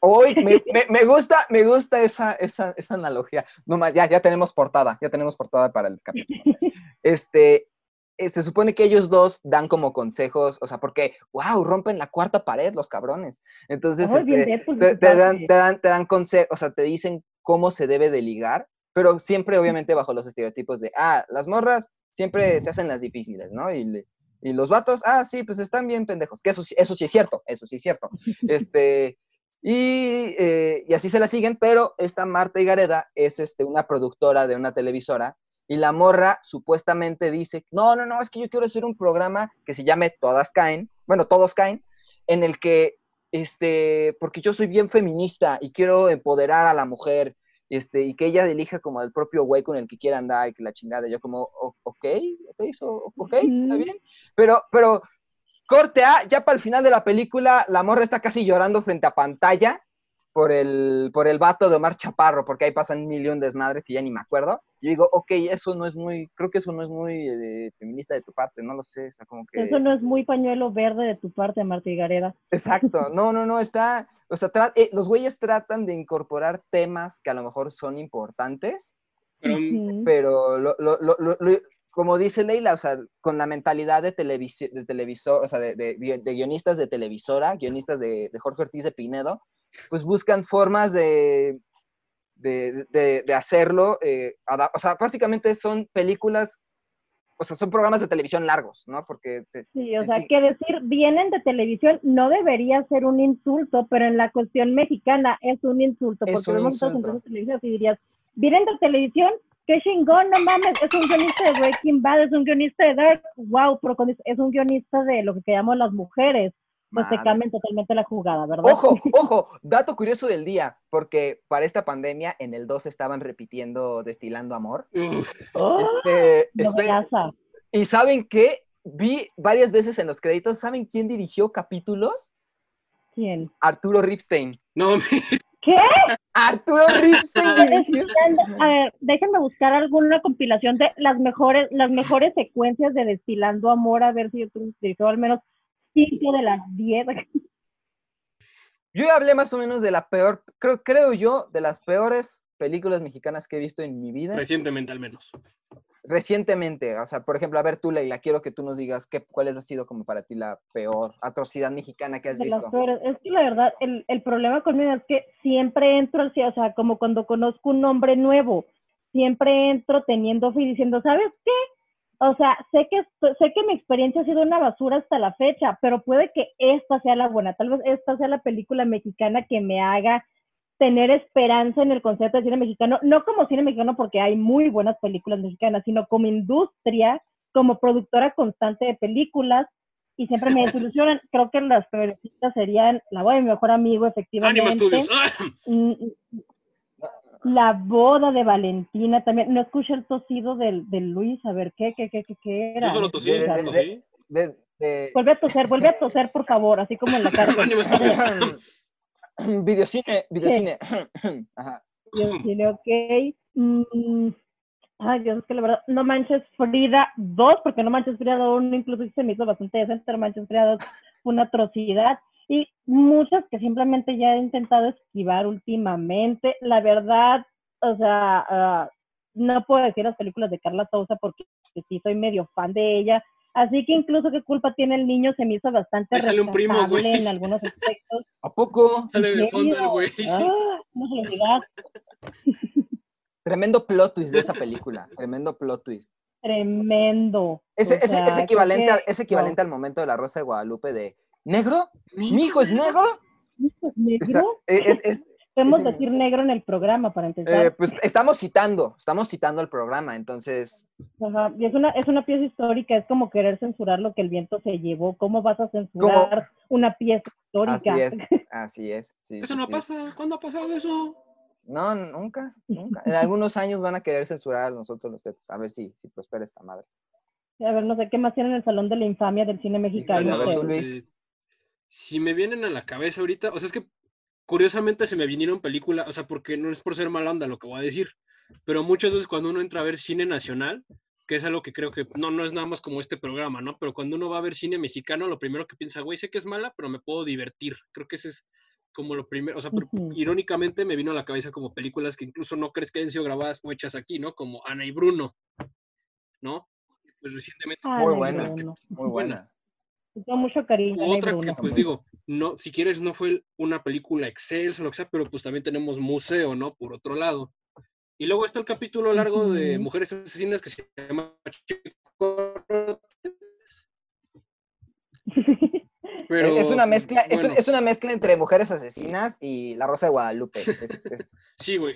[SPEAKER 4] Hoy me, me- me gusta, me gusta esa, esa, esa analogía. No, ya, ya tenemos portada, ya tenemos portada para el capítulo. Este, eh, se supone que ellos dos dan como consejos, o sea, porque, wow, rompen la cuarta pared los cabrones. Entonces,
[SPEAKER 5] bien
[SPEAKER 4] este,
[SPEAKER 5] Deadpool
[SPEAKER 4] te, te dan, te dan, te dan consejos, o sea, te dicen cómo se debe de ligar, pero siempre obviamente bajo los estereotipos de, ah, las morras siempre se hacen las difíciles, ¿no? Y, los vatos, ah, sí, pues están bien pendejos, que eso, sí- eso sí es cierto, eso sí es cierto. Este, y, eh, y así se la siguen, pero esta Marta Higareda es este, una productora de una televisora y la morra supuestamente dice, no, no, no, es que yo quiero hacer un programa que se llame Todas Caen, bueno, Todos Caen, en el que, este, porque yo soy bien feminista y quiero empoderar a la mujer, este, y que ella elija como el propio güey con el que quiera andar y que la chingada, yo como, "O- ok, ok, so- ok, está bien, pero, pero, corte A, ya para el final de la película, la morra está casi llorando frente a pantalla por el, por el vato de Omar Chaparro, porque ahí pasan un millón de desmadres que ya ni me acuerdo. Yo digo, ok, eso no es muy, creo que eso no es muy eh, feminista de tu parte, no lo sé, o sea, como que...
[SPEAKER 5] Eso no es muy pañuelo verde de tu parte, Marta Higareda.
[SPEAKER 4] Exacto, no, no, no, está, o sea, tra- eh, los güeyes tratan de incorporar temas que a lo mejor son importantes,
[SPEAKER 3] Pero,
[SPEAKER 4] lo, lo- lo- lo- lo- como dice Leila, o sea, con la mentalidad de, televisi- de televisor, o sea, de, de de guionistas de televisora, guionistas de, de Jorge Ortiz de Pinedo, pues buscan formas de, de, de- de hacerlo. eh, o sea, básicamente son películas, o sea, son programas de televisión largos, ¿no? Porque se-
[SPEAKER 5] Sí, o sea,
[SPEAKER 4] sí.
[SPEAKER 5] que decir vienen de televisión no debería ser un insulto, pero en la cuestión mexicana es un insulto,
[SPEAKER 4] Es
[SPEAKER 5] porque
[SPEAKER 4] un
[SPEAKER 5] vemos
[SPEAKER 4] insulto.
[SPEAKER 5] televisivas y dirías, vienen de televisión, qué chingón, no mames, es un guionista de Breaking Bad, es un guionista de Dark, wow, pero es un guionista de lo que llamamos las mujeres, pues te
[SPEAKER 4] Madre.
[SPEAKER 5] cambian totalmente la jugada, ¿verdad?
[SPEAKER 4] Ojo, ojo, dato curioso del día, porque para esta pandemia en el 2 estaban repitiendo Destilando Amor.
[SPEAKER 5] ¡Oh!
[SPEAKER 4] Este, esperen,
[SPEAKER 5] Novelaza.
[SPEAKER 4] y ¿saben qué? Vi varias veces en los créditos, ¿saben quién dirigió capítulos?
[SPEAKER 5] ¿Quién?
[SPEAKER 4] Arturo Ripstein.
[SPEAKER 3] no,
[SPEAKER 5] ¿Qué?
[SPEAKER 4] Arturo Ripstein.
[SPEAKER 5] A ver, déjenme buscar alguna compilación de las mejores, las mejores secuencias de Destilando Amor, a ver si yo utilizo al menos cinco de las diez.
[SPEAKER 4] Yo ya hablé más o menos de la peor, creo, creo yo, de las peores películas mexicanas que he visto en mi vida.
[SPEAKER 3] recientemente al menos.
[SPEAKER 4] Recientemente, o sea, por ejemplo, a ver tú, Leila, quiero que tú nos digas qué, cuál ha sido como para ti la peor atrocidad mexicana que has
[SPEAKER 5] de
[SPEAKER 4] visto.
[SPEAKER 5] peores. Es que la verdad, el, el problema conmigo es que siempre entro o sea, como cuando conozco un nombre nuevo, siempre entro teniendo fe y diciendo, ¿sabes qué? O sea, sé que, sé que mi experiencia ha sido una basura hasta la fecha, pero puede que esta sea la buena. Tal vez esta sea la película mexicana que me haga tener esperanza en el concepto de cine mexicano, no como cine mexicano porque hay muy buenas películas mexicanas, sino como industria, como productora constante de películas, y siempre me desilusionan. Creo que las peorcitas serían La boda de mi mejor amigo, efectivamente.
[SPEAKER 3] Ánimo Studios.
[SPEAKER 5] La boda de Valentina también. No escuché el tosido del, del Luis, a ver, ¿qué, qué, qué, qué, qué era?
[SPEAKER 3] Yo solo tosí,
[SPEAKER 4] de- de-
[SPEAKER 3] tosí.
[SPEAKER 4] De- de-
[SPEAKER 5] Vuelve a toser, vuelve a toser, por favor, así como en la cara.
[SPEAKER 4] Videocine, videocine. Ajá.
[SPEAKER 5] Mío, ok. Mm, ay, Dios, es que la verdad, No Manches Frida 2, porque No Manches Frida 1 incluso se me hizo bastante decente, No Manches Frida 2 fue una atrocidad. Y muchas que simplemente ya he intentado esquivar últimamente. La verdad, o sea, ah, no puedo decir las películas de Carla Sousa porque sí soy medio fan de ella. Así que incluso qué culpa tiene el niño se me hizo bastante
[SPEAKER 3] sale un primo,
[SPEAKER 5] rescatable
[SPEAKER 3] güey.
[SPEAKER 5] en algunos aspectos.
[SPEAKER 4] ¿A poco?
[SPEAKER 3] Sale de
[SPEAKER 5] ¿En
[SPEAKER 3] fondo el güey.
[SPEAKER 5] Ah, no se lo digas.
[SPEAKER 4] Tremendo plot twist de esa película. Tremendo plot twist.
[SPEAKER 5] Tremendo.
[SPEAKER 4] Ese,
[SPEAKER 5] O
[SPEAKER 4] ese-
[SPEAKER 5] sea,
[SPEAKER 4] es,
[SPEAKER 5] creo
[SPEAKER 4] equivalente
[SPEAKER 5] que-
[SPEAKER 4] al, es equivalente al momento de la Rosa de Guadalupe de ¿Negro?
[SPEAKER 3] Mi
[SPEAKER 4] ¿Mi hijo es negro?
[SPEAKER 5] wow.
[SPEAKER 4] Esa-
[SPEAKER 5] ¿Negro?
[SPEAKER 4] es- es-
[SPEAKER 5] Podemos
[SPEAKER 4] es-
[SPEAKER 5] decir negro en el programa para empezar.
[SPEAKER 4] eh, pues estamos citando, estamos citando el programa, entonces
[SPEAKER 5] Ajá, Y es una, es una pieza histórica, es como querer censurar lo que el viento se llevó. ¿Cómo vas a censurar una pieza histórica?
[SPEAKER 4] así es, así es. sí,
[SPEAKER 3] Eso
[SPEAKER 4] sí,
[SPEAKER 3] no
[SPEAKER 4] sí.
[SPEAKER 3] pasa. ¿Cuándo ha pasado eso?
[SPEAKER 4] No, nunca, nunca. En algunos años van a querer censurar a nosotros los tetos. A ver si, si prospera esta madre.
[SPEAKER 5] A ver, no sé qué más tienen en el Salón de la Infamia del cine mexicano.
[SPEAKER 4] Híjole, a ver, Luis.
[SPEAKER 3] Si me vienen a la cabeza ahorita, o sea, es que curiosamente se me vinieron películas, o sea, porque no es por ser mala onda lo que voy a decir, pero muchas veces cuando uno entra a ver cine nacional, que es algo que creo que no, no es nada más como este programa, ¿no? Pero cuando uno va a ver cine mexicano, lo primero que piensa, güey, sé que es mala, pero me puedo divertir. Creo que ese es como lo primero, o sea, irónicamente me vino a la cabeza como películas que incluso no crees que hayan sido grabadas o hechas aquí, ¿no? Como Ana y Bruno, ¿no? Pues recientemente
[SPEAKER 4] Muy buena. Muy buena.
[SPEAKER 5] Mucho cariño.
[SPEAKER 3] Otra que, pues digo, no, si quieres, no fue una película excelsa o lo que sea, pero pues también tenemos museo, ¿no? Por otro lado. Y luego está el capítulo largo de. Mujeres Asesinas que se llama Chico Pero,
[SPEAKER 4] es una mezcla, es,
[SPEAKER 3] bueno,
[SPEAKER 4] es una mezcla entre mujeres asesinas y la Rosa de Guadalupe. Es, es,
[SPEAKER 3] sí, güey,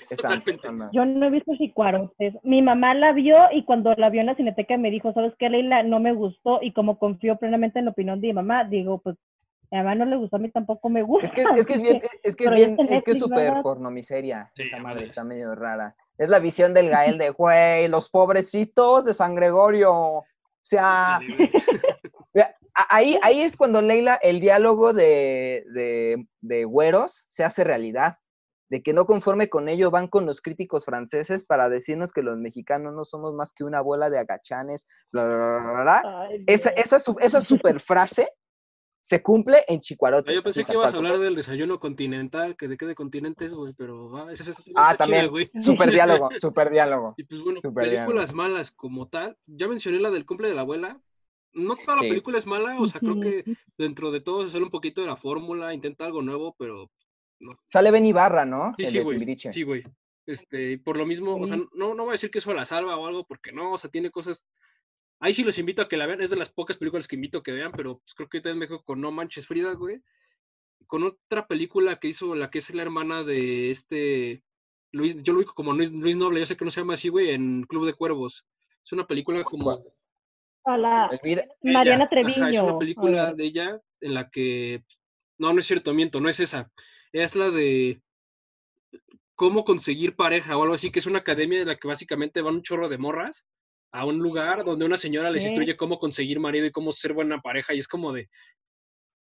[SPEAKER 5] Yo no he visto Chicuarotes. Mi mamá la vio y cuando la vio en la cineteca me dijo, ¿sabes qué, Leila? No me gustó y como confío plenamente en la opinión de mi mamá, digo, pues a mi mamá no le gustó, a mí tampoco me gusta.
[SPEAKER 4] Es que, es que es bien, es que es bien, es que es súper
[SPEAKER 5] ¿verdad?
[SPEAKER 4] pornomiseria.
[SPEAKER 3] Sí,
[SPEAKER 4] esa madre está medio rara. Es la visión del Gael de, güey, los pobrecitos de San Gregorio. O sea, Ahí, ahí es cuando Leila, el diálogo de, de, de güeros se hace realidad. De que no conforme con ello van con los críticos franceses para decirnos que los mexicanos no somos más que una bola de agachanes. Bla, bla, bla.
[SPEAKER 5] Ay,
[SPEAKER 4] Esa, esa, esa super frase se cumple en Chicuarotes.
[SPEAKER 3] Ah, yo pensé que ibas a hablar del desayuno continental, que de qué de continentes, güey, pero va, ese,
[SPEAKER 4] Ah, también.
[SPEAKER 3] güey.
[SPEAKER 4] Super diálogo, super diálogo.
[SPEAKER 3] Y pues bueno,
[SPEAKER 4] bien,
[SPEAKER 3] películas malas como tal, ya mencioné la del cumple de la abuela. No toda la
[SPEAKER 4] Sí.
[SPEAKER 3] película es mala, o sea, creo que dentro de todo se sale un poquito de la fórmula, intenta algo nuevo, pero
[SPEAKER 4] Sale Ben Ibarra, ¿no?
[SPEAKER 3] sí,
[SPEAKER 4] El
[SPEAKER 3] sí, güey. Sí, güey. Este, y por lo mismo, o sea, no, no voy a decir que eso la salva o algo, porque no, o sea, tiene cosas. Ahí sí los invito a que la vean, es de las pocas películas que invito a que vean, pero pues, creo que también me con No Manches Frida, güey. Con otra película que hizo la que es la hermana de este Luis, yo lo ubico como Luis, Luis Noble, yo sé que no se llama así, güey, en Club de Cuervos. Es una película como
[SPEAKER 4] ¿Cuál?
[SPEAKER 5] A la
[SPEAKER 4] Elvira-
[SPEAKER 3] ella,
[SPEAKER 5] Mariana
[SPEAKER 3] ajá,
[SPEAKER 5] Treviño.
[SPEAKER 3] es una película de ella en la que. No, no es cierto, miento, no es esa. Es la de cómo conseguir pareja o algo así, que es una academia en la que básicamente van un chorro de morras a un lugar donde una señora les instruye cómo conseguir marido y cómo ser buena pareja. Y es como de.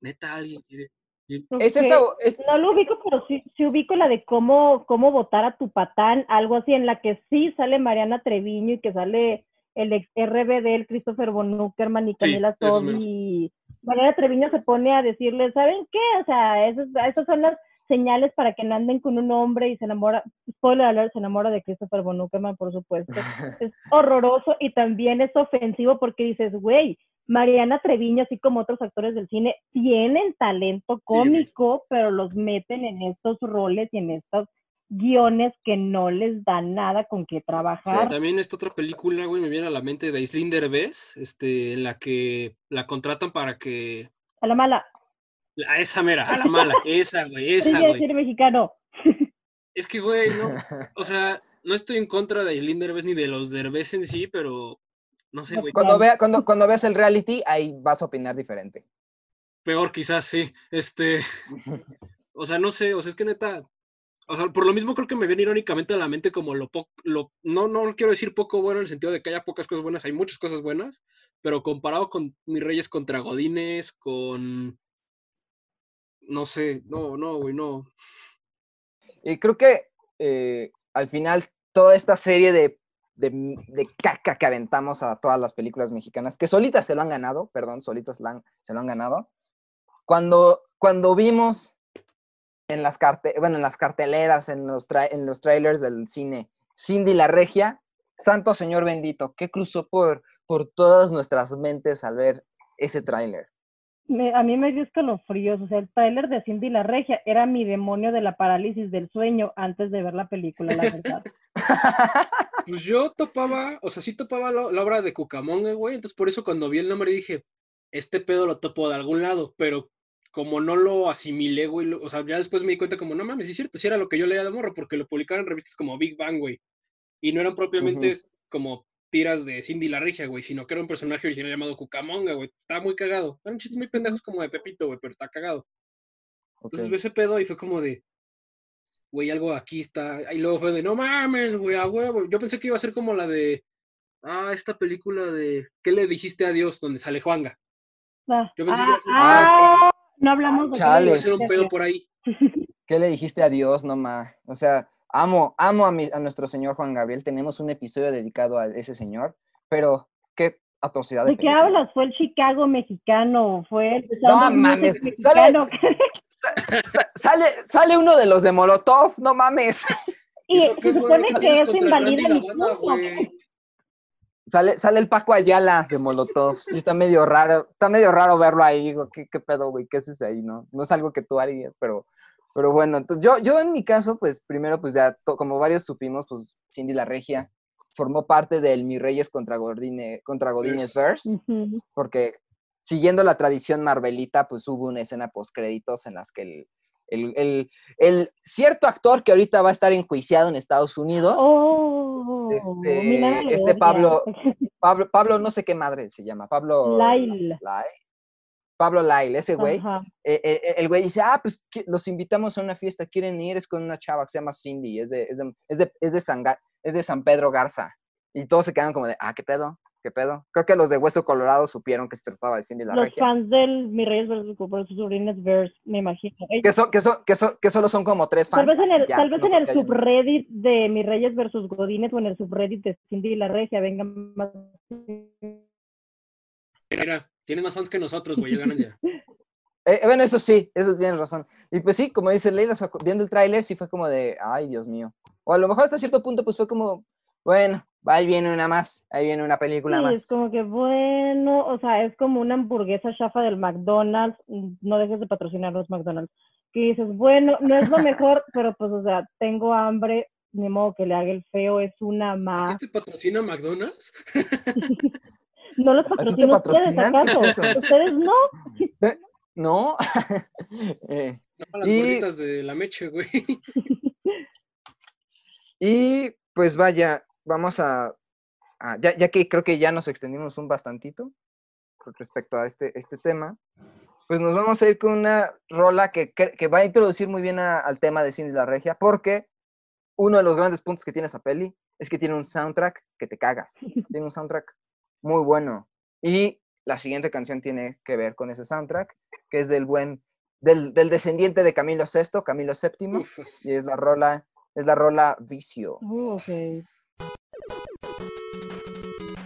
[SPEAKER 3] Neta, alguien quiere.
[SPEAKER 4] Es esa, es,
[SPEAKER 5] No lo ubico, pero sí, sí ubico la de cómo, cómo votar a tu patán, algo así, en la que sí sale Mariana Treviño y que sale el ex RBD, el Christopher Von Uckerman y Camila
[SPEAKER 3] esos
[SPEAKER 5] Sobi. y Mariana Treviño se pone a decirle, ¿saben qué? O sea, esas, esas son las señales para que no anden con un hombre y se enamora, spoiler alert, se enamora de Christopher Von Uckerman, por supuesto. es horroroso y también es ofensivo porque dices, güey, Mariana Treviño, así como otros actores del cine, tienen talento cómico, pero los meten en estos roles y en estos guiones que no les dan nada con qué trabajar.
[SPEAKER 3] También esta otra película, güey, me viene a la mente de Aislinn Derbez, este, en la que la contratan para que.
[SPEAKER 5] A la mala.
[SPEAKER 3] A esa mera, a la mala, esa, güey, esa, güey.
[SPEAKER 5] decir mexicano.
[SPEAKER 3] Es que, güey, no. O sea, no estoy en contra de Aislinn Derbez ni de los Derbez en sí, pero no sé, güey.
[SPEAKER 4] cuando, vea, cuando, cuando veas el reality, ahí vas a opinar diferente.
[SPEAKER 3] Peor quizás, sí. Este, o sea, no sé, o sea, es que neta, o sea, por lo mismo creo que me viene irónicamente a la mente como lo poco, no, no quiero decir poco bueno en el sentido de que haya pocas cosas buenas, hay muchas cosas buenas, pero comparado con Mis Reyes contra Godines, con, no sé, no, no, güey, no.
[SPEAKER 4] Y creo que eh, al final toda esta serie de, de, de caca que aventamos a todas las películas mexicanas, que solitas se lo han ganado, perdón, solitas se lo han ganado, cuando, cuando vimos en las, carte bueno, en las carteleras, en los, tra- en los trailers del cine, Cindy la Regia, Santo Señor bendito, ¿qué cruzó por, por todas nuestras mentes al ver ese tráiler?
[SPEAKER 5] A mí me dio escalofríos. O sea, el trailer de Cindy la Regia era mi demonio de la parálisis del sueño antes de ver la película, la verdad.
[SPEAKER 3] Pues yo topaba, o sea, sí topaba lo- la obra de Cucamonga, güey, entonces por eso cuando vi el nombre dije, este pedo lo topo de algún lado, pero como no lo asimilé, güey, lo- o sea, ya después me di cuenta como, no mames, sí es cierto, sí era lo que yo leía de morro, porque lo publicaron en revistas como Big Bang, güey, y no eran propiamente es- como tiras de Cindy la Regia, güey, sino que era un personaje original llamado Cucamonga, güey, estaba muy cagado, eran chistes muy pendejos como de Pepito, güey, pero está cagado. Entonces ve ese pedo y fue como de, güey, algo aquí está. Y luego fue de, no mames, güey, a huevo. Yo pensé que iba a ser como la de, ah, esta película de, ¿qué le dijiste a Dios? Donde sale Juanga.
[SPEAKER 5] Ah,
[SPEAKER 3] Yo pensé que
[SPEAKER 5] ah,
[SPEAKER 3] iba a ser-
[SPEAKER 5] ah, no hablamos de
[SPEAKER 4] Chale.
[SPEAKER 3] Un pedo por ahí.
[SPEAKER 4] ¿Qué le dijiste a Dios, no ma? O sea, amo, amo a, mi- a nuestro señor Juan Gabriel. Tenemos un episodio dedicado a ese señor, pero qué atrocidad de
[SPEAKER 5] ¿De qué hablas? ¿Fue el Chicago mexicano? ¿Fue el
[SPEAKER 4] No mames, sale-
[SPEAKER 5] mexicano?
[SPEAKER 4] Sale, sale uno de los de Molotov, no mames.
[SPEAKER 5] y
[SPEAKER 3] ¿Eso
[SPEAKER 5] se supone
[SPEAKER 3] ¿Qué
[SPEAKER 5] que eso
[SPEAKER 3] Randy
[SPEAKER 5] invalida
[SPEAKER 3] y
[SPEAKER 5] mi
[SPEAKER 3] la banda,
[SPEAKER 5] punto.
[SPEAKER 3] güey?
[SPEAKER 4] Sale, sale el Paco Ayala de Molotov. Sí, está medio raro, está medio raro verlo ahí. Digo, ¿qué, qué pedo, güey? ¿Qué haces ahí? No, no es algo que tú harías, pero, pero bueno, entonces yo, yo en mi caso, pues primero, pues ya, to- como varios supimos, pues Cindy la Regia formó parte del Mi Reyes contra, Gordine, contra Godines
[SPEAKER 3] Yes.
[SPEAKER 4] Verse. Porque siguiendo la tradición marvelita, pues hubo una escena post-créditos en las que el, el, el- el cierto actor que ahorita va a estar enjuiciado en Estados Unidos,
[SPEAKER 5] Oh,
[SPEAKER 4] Este, este. Pablo- Pablo, Pablo no sé qué madre se llama, Pablo
[SPEAKER 5] Lyle.
[SPEAKER 4] Lai- Pablo Lyle, ese güey, eh, eh, eh, el güey dice, ah, pues los invitamos a una fiesta, quieren ir, es con una chava que se llama Cindy, es de, es de, es de, es de San, es de San Pedro Garza. Y todos se quedan como de, ah, ¿qué pedo? ¿Qué pedo? Creo que los de Hueso Colorado supieron que se trataba de Cindy la
[SPEAKER 5] Los
[SPEAKER 4] Regia.
[SPEAKER 5] fans del Mi Reyes versus por sus sobrinas Verse, me imagino.
[SPEAKER 4] Que, so- que, so- que, so- que solo son como tres fans.
[SPEAKER 5] Tal vez en el,
[SPEAKER 4] ya,
[SPEAKER 5] tal vez
[SPEAKER 4] no
[SPEAKER 5] en el subreddit de Mi Reyes versus Godines o en el subreddit de Cindy y la Regia vengan más.
[SPEAKER 3] Mira, tiene más fans que nosotros, güey, es ganancia.
[SPEAKER 4] Eh, eh, bueno, eso sí, eso tienes razón. Y pues sí, como dice Leila, viendo el tráiler sí fue como de, ay, Dios mío. O a lo mejor hasta cierto punto pues fue como, bueno, va, ahí viene una más, ahí viene una película
[SPEAKER 5] Sí,
[SPEAKER 4] más.
[SPEAKER 5] es como que bueno, o sea, es como una hamburguesa chafa del McDonald's, mm, no dejes de patrocinar los McDonald's, que dices, bueno, no es lo mejor, pero pues, o sea, tengo hambre, ni modo que le haga el feo, es una
[SPEAKER 3] ¿A
[SPEAKER 5] más.
[SPEAKER 3] ti te patrocina McDonald's?
[SPEAKER 5] No los
[SPEAKER 4] ¿A
[SPEAKER 5] patrocino ustedes,
[SPEAKER 4] patrocinan?
[SPEAKER 5] ¿acaso? ¿Ustedes no?
[SPEAKER 4] ¿No? Eh,
[SPEAKER 3] No, las
[SPEAKER 4] Y-
[SPEAKER 3] de la meche, güey.
[SPEAKER 4] y pues vaya, vamos a, a- ya, ya que creo que ya nos extendimos un bastantito con respecto a este, este tema, pues nos vamos a ir con una rola que, cre- que va a introducir muy bien a- al tema de Cindy la Regia, porque uno de los grandes puntos que tiene esa peli es que tiene un soundtrack que te cagas. Tiene un soundtrack muy bueno. Y la siguiente canción tiene que ver con ese soundtrack, que es del buen, del, del descendiente de Camilo VI, Camilo VII,
[SPEAKER 3] Uf,
[SPEAKER 4] y es la rola, es la rola Vicio.
[SPEAKER 5] Uh, ok.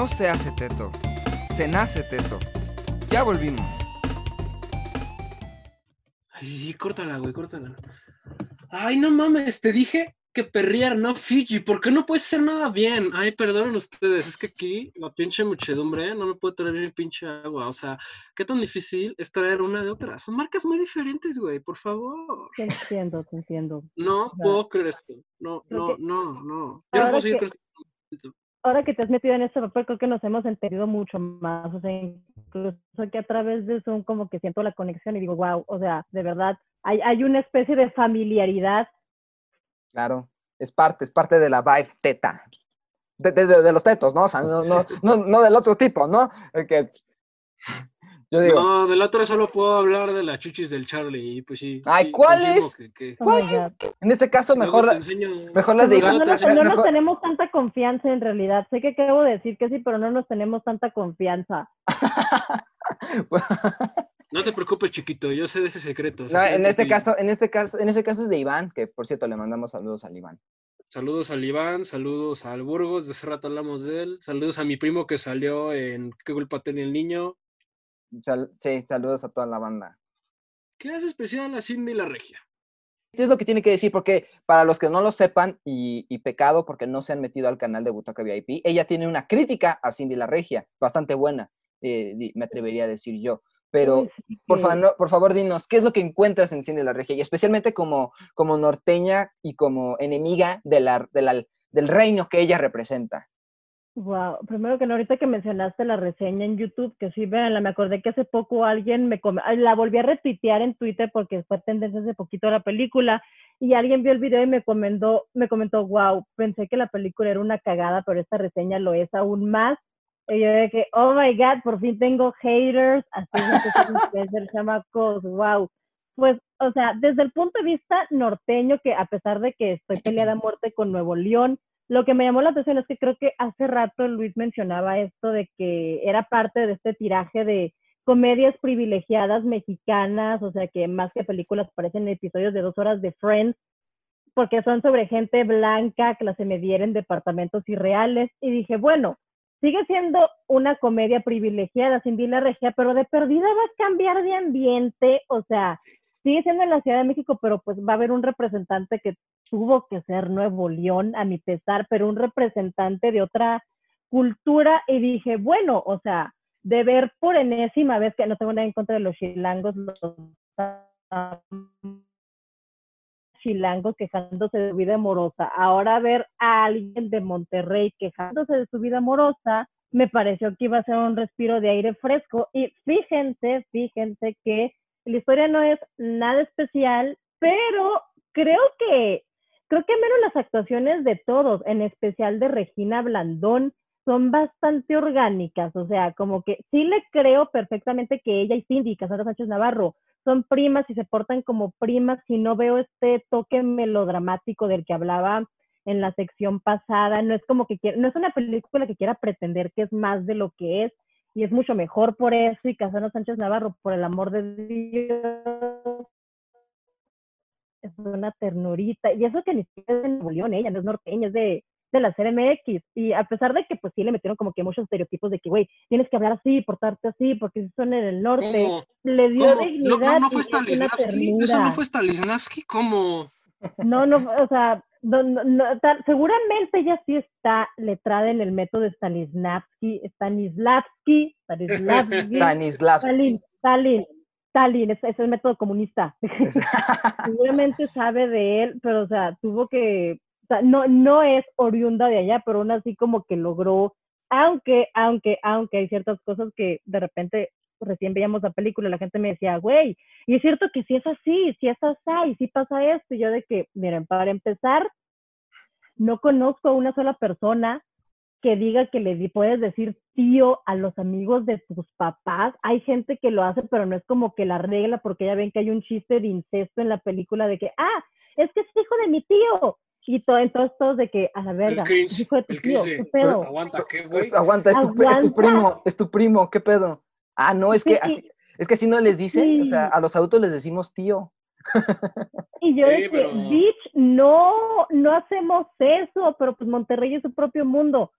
[SPEAKER 10] No se hace teto, se nace teto. Ya volvimos.
[SPEAKER 3] Ay, sí, sí, córtala, güey, córtala. Ay, no mames, te dije que perrear, no Fiji. ¿Por qué no puedes hacer nada bien? Ay, perdonen ustedes, es que aquí la pinche muchedumbre no me puede traer mi pinche agua. O sea, ¿qué tan difícil es traer una de otra? Son marcas muy diferentes, güey, por favor.
[SPEAKER 5] Te entiendo, te entiendo.
[SPEAKER 3] No
[SPEAKER 5] sea,
[SPEAKER 3] puedo creer esto. No, no,
[SPEAKER 5] que-
[SPEAKER 3] no, no. Yo no puedo seguir
[SPEAKER 5] que-
[SPEAKER 3] con esto.
[SPEAKER 5] Ahora que te has metido en este papel, creo que nos hemos entendido mucho más. O sea, incluso que a través de Zoom como que siento la conexión y digo, wow, o sea, de verdad, hay, hay una especie de familiaridad.
[SPEAKER 4] Claro, es parte, es parte de la vibe teta. De, de- los tetos, ¿no? O sea, no, no, no, no del otro tipo, ¿no? Que- yo digo,
[SPEAKER 3] No, del otro solo puedo hablar de las chuchis del Charlie. Y pues sí.
[SPEAKER 4] Ay, ¿cuáles?
[SPEAKER 3] confirmo que- que-
[SPEAKER 5] Oh
[SPEAKER 4] ¿cuál
[SPEAKER 5] my
[SPEAKER 4] es?
[SPEAKER 5] God.
[SPEAKER 4] En este caso, mejor,
[SPEAKER 3] te
[SPEAKER 4] la-
[SPEAKER 3] enseño-
[SPEAKER 4] mejor las de
[SPEAKER 5] no, no, nos, no nos tenemos tanta confianza en realidad. Sé que acabo de decir que sí, pero no nos tenemos tanta confianza.
[SPEAKER 3] No te preocupes, chiquito, yo sé de ese secreto.
[SPEAKER 4] No, en este caso, en este caso, en ese caso es de Iván, que por cierto le mandamos saludos al Iván.
[SPEAKER 3] Saludos al Iván, saludos al Burgos, de hace rato hablamos de él. Saludos a mi primo que salió en ¿Qué culpa tenía el niño?
[SPEAKER 4] Sal- sí, saludos a toda la banda.
[SPEAKER 3] ¿Qué hace especial a Cindy la Regia?
[SPEAKER 4] ¿Qué es lo que tiene que decir? Porque para los que no lo sepan, y, y pecado porque no se han metido al canal de Butaca VIP, ella tiene una crítica a Cindy la Regia, bastante buena, eh, me atrevería a decir yo. Pero, por, fa- no- por favor, dinos, ¿qué es lo que encuentras en Cindy la Regia? Y especialmente como, como norteña y como enemiga de la, de la- del reino que ella representa.
[SPEAKER 5] Wow, primero que no, ahorita que mencionaste la reseña en YouTube, que sí, véanla, me acordé que hace poco alguien me come- la volví a retuitear en Twitter porque fue tendencia hace poquito la película y alguien vio el video y me comentó, me comentó, wow, pensé que la película era una cagada, pero esta reseña lo es aún más. Y yo de que, oh my god, por fin tengo haters, así es influencers, chamacos, wow. Pues, o sea, desde el punto de vista norteño, que a pesar de que estoy peleada a muerte con Nuevo León, lo que me llamó la atención es que creo que hace rato Luis mencionaba esto de que era parte de este tiraje de comedias privilegiadas mexicanas, o sea que más que películas parecen episodios de dos horas de Friends, porque son sobre gente blanca, clase mediera en departamentos irreales, y dije, bueno, sigue siendo una comedia privilegiada, Cindy la regia, pero de perdida va a cambiar de ambiente, o sea, sigue siendo en la Ciudad de México, pero pues va a haber un representante que tuvo que ser Nuevo León, a mi pesar, pero un representante de otra cultura, y dije, bueno, o sea, de ver por enésima vez que no tengo nada en contra de los chilangos, los chilangos quejándose de su vida amorosa. Ahora ver a alguien de Monterrey quejándose de su vida amorosa, me pareció que iba a ser un respiro de aire fresco. Y fíjense, fíjense que la historia no es nada especial, pero creo que, creo que menos las actuaciones de todos, en especial de Regina Blandón, son bastante orgánicas, o sea, como que sí le creo perfectamente que ella y Cindy, Casandra Sánchez Navarro, son primas y se portan como primas y no veo este toque melodramático del que hablaba en la sección pasada, no es como que quiera, no es una película que quiera pretender que es más de lo que es y es mucho mejor por eso y Casandra Sánchez Navarro, por el amor de Dios, es una ternurita y eso que ni siquiera es de Nuevo León, ella no es norteña, es de de la CMX y a pesar de que pues sí le metieron como que muchos estereotipos de que güey tienes que hablar así portarte así porque si son en el norte
[SPEAKER 3] ¿Cómo?
[SPEAKER 5] le dio
[SPEAKER 3] ¿Cómo?
[SPEAKER 5] dignidad
[SPEAKER 3] No, no, no fue Stanislavski. Eso no fue Stanislavski. ¿Cómo?
[SPEAKER 5] No, no, o sea, no, no, no, tal- seguramente ella sí está letrada en el método de Stanislavski, Stanislavski, Stanislavski,
[SPEAKER 4] Stanislavski.
[SPEAKER 5] Stalin, Stalin, Stalin, es, es el método comunista. seguramente sabe de él, pero o sea, tuvo que, o sea, no, no es oriunda de allá, pero aún así como que logró, aunque, aunque, aunque hay ciertas cosas que de repente recién veíamos la película, la gente me decía, güey, y es cierto que si es así, si es así, si pasa esto, y yo de que, miren, para empezar, no conozco a una sola persona que diga que le di- puedes decir tío a los amigos de tus papás. Hay gente que lo hace, pero no es como que la regla, porque ya ven que hay un chiste de incesto en la película de que, ah, es que es hijo de mi tío. Y todo, entonces todos de que, a la verga, es
[SPEAKER 3] cringe,
[SPEAKER 5] hijo de tu tío,
[SPEAKER 3] cringe.
[SPEAKER 5] ¿qué pedo?
[SPEAKER 3] Aguanta, ¿qué, güey?
[SPEAKER 4] Pues, aguanta, es tu, es primo, es tu primo, ¿qué pedo? Ah, no, es que
[SPEAKER 5] Sí.
[SPEAKER 4] así, es que así no les dicen, o sea, a los adultos les decimos tío.
[SPEAKER 5] Y yo
[SPEAKER 3] Sí, pero-
[SPEAKER 5] bitch, no, no hacemos eso, pero pues Monterrey es su propio mundo.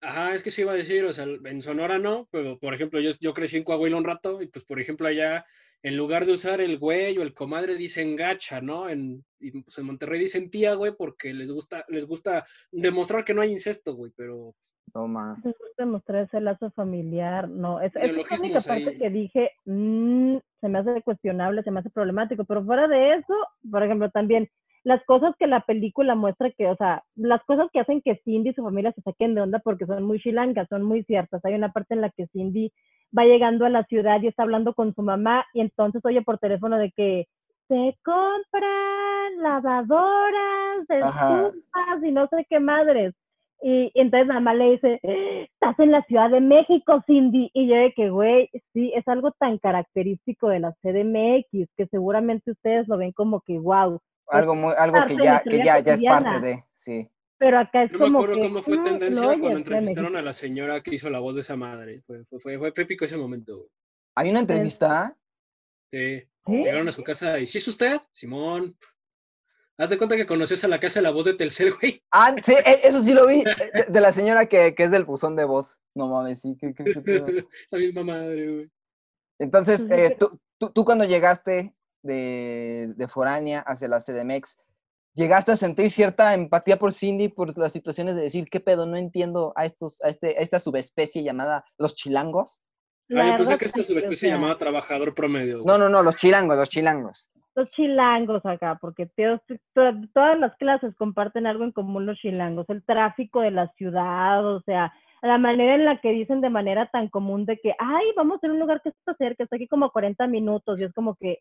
[SPEAKER 3] Ajá, es que se iba a decir, o sea, en Sonora no, pero por ejemplo, yo, yo crecí en Coahuila un rato y pues por ejemplo allá, en lugar de usar el güey o el comadre, dicen gacha, ¿no? En, y, pues, en Monterrey dicen tía, güey, porque les gusta, les gusta demostrar que no hay incesto, güey, pero
[SPEAKER 4] No más.
[SPEAKER 5] Me gusta demostrar ese lazo familiar. No, es, es la única parte
[SPEAKER 3] ahí.
[SPEAKER 5] que dije, mm, se me hace cuestionable, se me hace problemático. Pero fuera de eso, por ejemplo, también las cosas que la película muestra que, o sea, las cosas que hacen que Cindy y su familia se saquen de onda porque son muy chilangas, son muy ciertas. Hay una parte en la que Cindy va llegando a la ciudad y está hablando con su mamá y entonces oye por teléfono de que se compran lavadoras, estufas y no sé qué madres. Y, y entonces mamá le dice, estás en la Ciudad de México, Cindy. Y yo de que, güey, sí, es algo tan característico de la CDMX que seguramente ustedes lo ven como que, wow.
[SPEAKER 4] Algo muy, algo que ya, que ya, ya es parte de, sí.
[SPEAKER 5] Pero acá es
[SPEAKER 3] no me
[SPEAKER 5] como
[SPEAKER 3] acuerdo
[SPEAKER 5] que,
[SPEAKER 3] cómo fue
[SPEAKER 5] mm,
[SPEAKER 3] tendencia
[SPEAKER 5] no,
[SPEAKER 3] cuando entrevistaron a la señora que hizo la voz de esa madre. Fue, fue, fue, fue épico ese momento, güey.
[SPEAKER 4] Hay una entrevista,
[SPEAKER 3] Sí.
[SPEAKER 5] ¿Sí?
[SPEAKER 3] Llegaron a su casa y, ¿sí es usted? Simón. Haz de cuenta que conoces a la casa de la voz de Telcel, güey.
[SPEAKER 4] ah, sí, e- eso sí lo vi, de, de la señora que, que es del buzón de voz. No mames, sí, qué- qué- qué pedo.
[SPEAKER 3] la misma madre, güey.
[SPEAKER 4] Entonces,
[SPEAKER 5] Pues,
[SPEAKER 4] eh,
[SPEAKER 5] que-
[SPEAKER 4] tú, tú, tú cuando llegaste de, de Foránea hacia la CDMX, ¿llegaste a sentir cierta empatía por Cindy, por las situaciones de decir, qué pedo, no entiendo a, estos, a, este, a esta subespecie llamada los chilangos?
[SPEAKER 5] La
[SPEAKER 3] Ah, yo pensé que esta subespecie
[SPEAKER 5] sea,
[SPEAKER 3] llamada trabajador promedio.
[SPEAKER 4] No, no, no, los chilangos, los chilangos.
[SPEAKER 5] Los chilangos acá, porque tío, todas las clases comparten algo en común los chilangos, el tráfico de la ciudad, o sea, la manera en la que dicen de manera tan común de que, ay, vamos a un lugar que está cerca, está aquí como 40 minutos, y es como que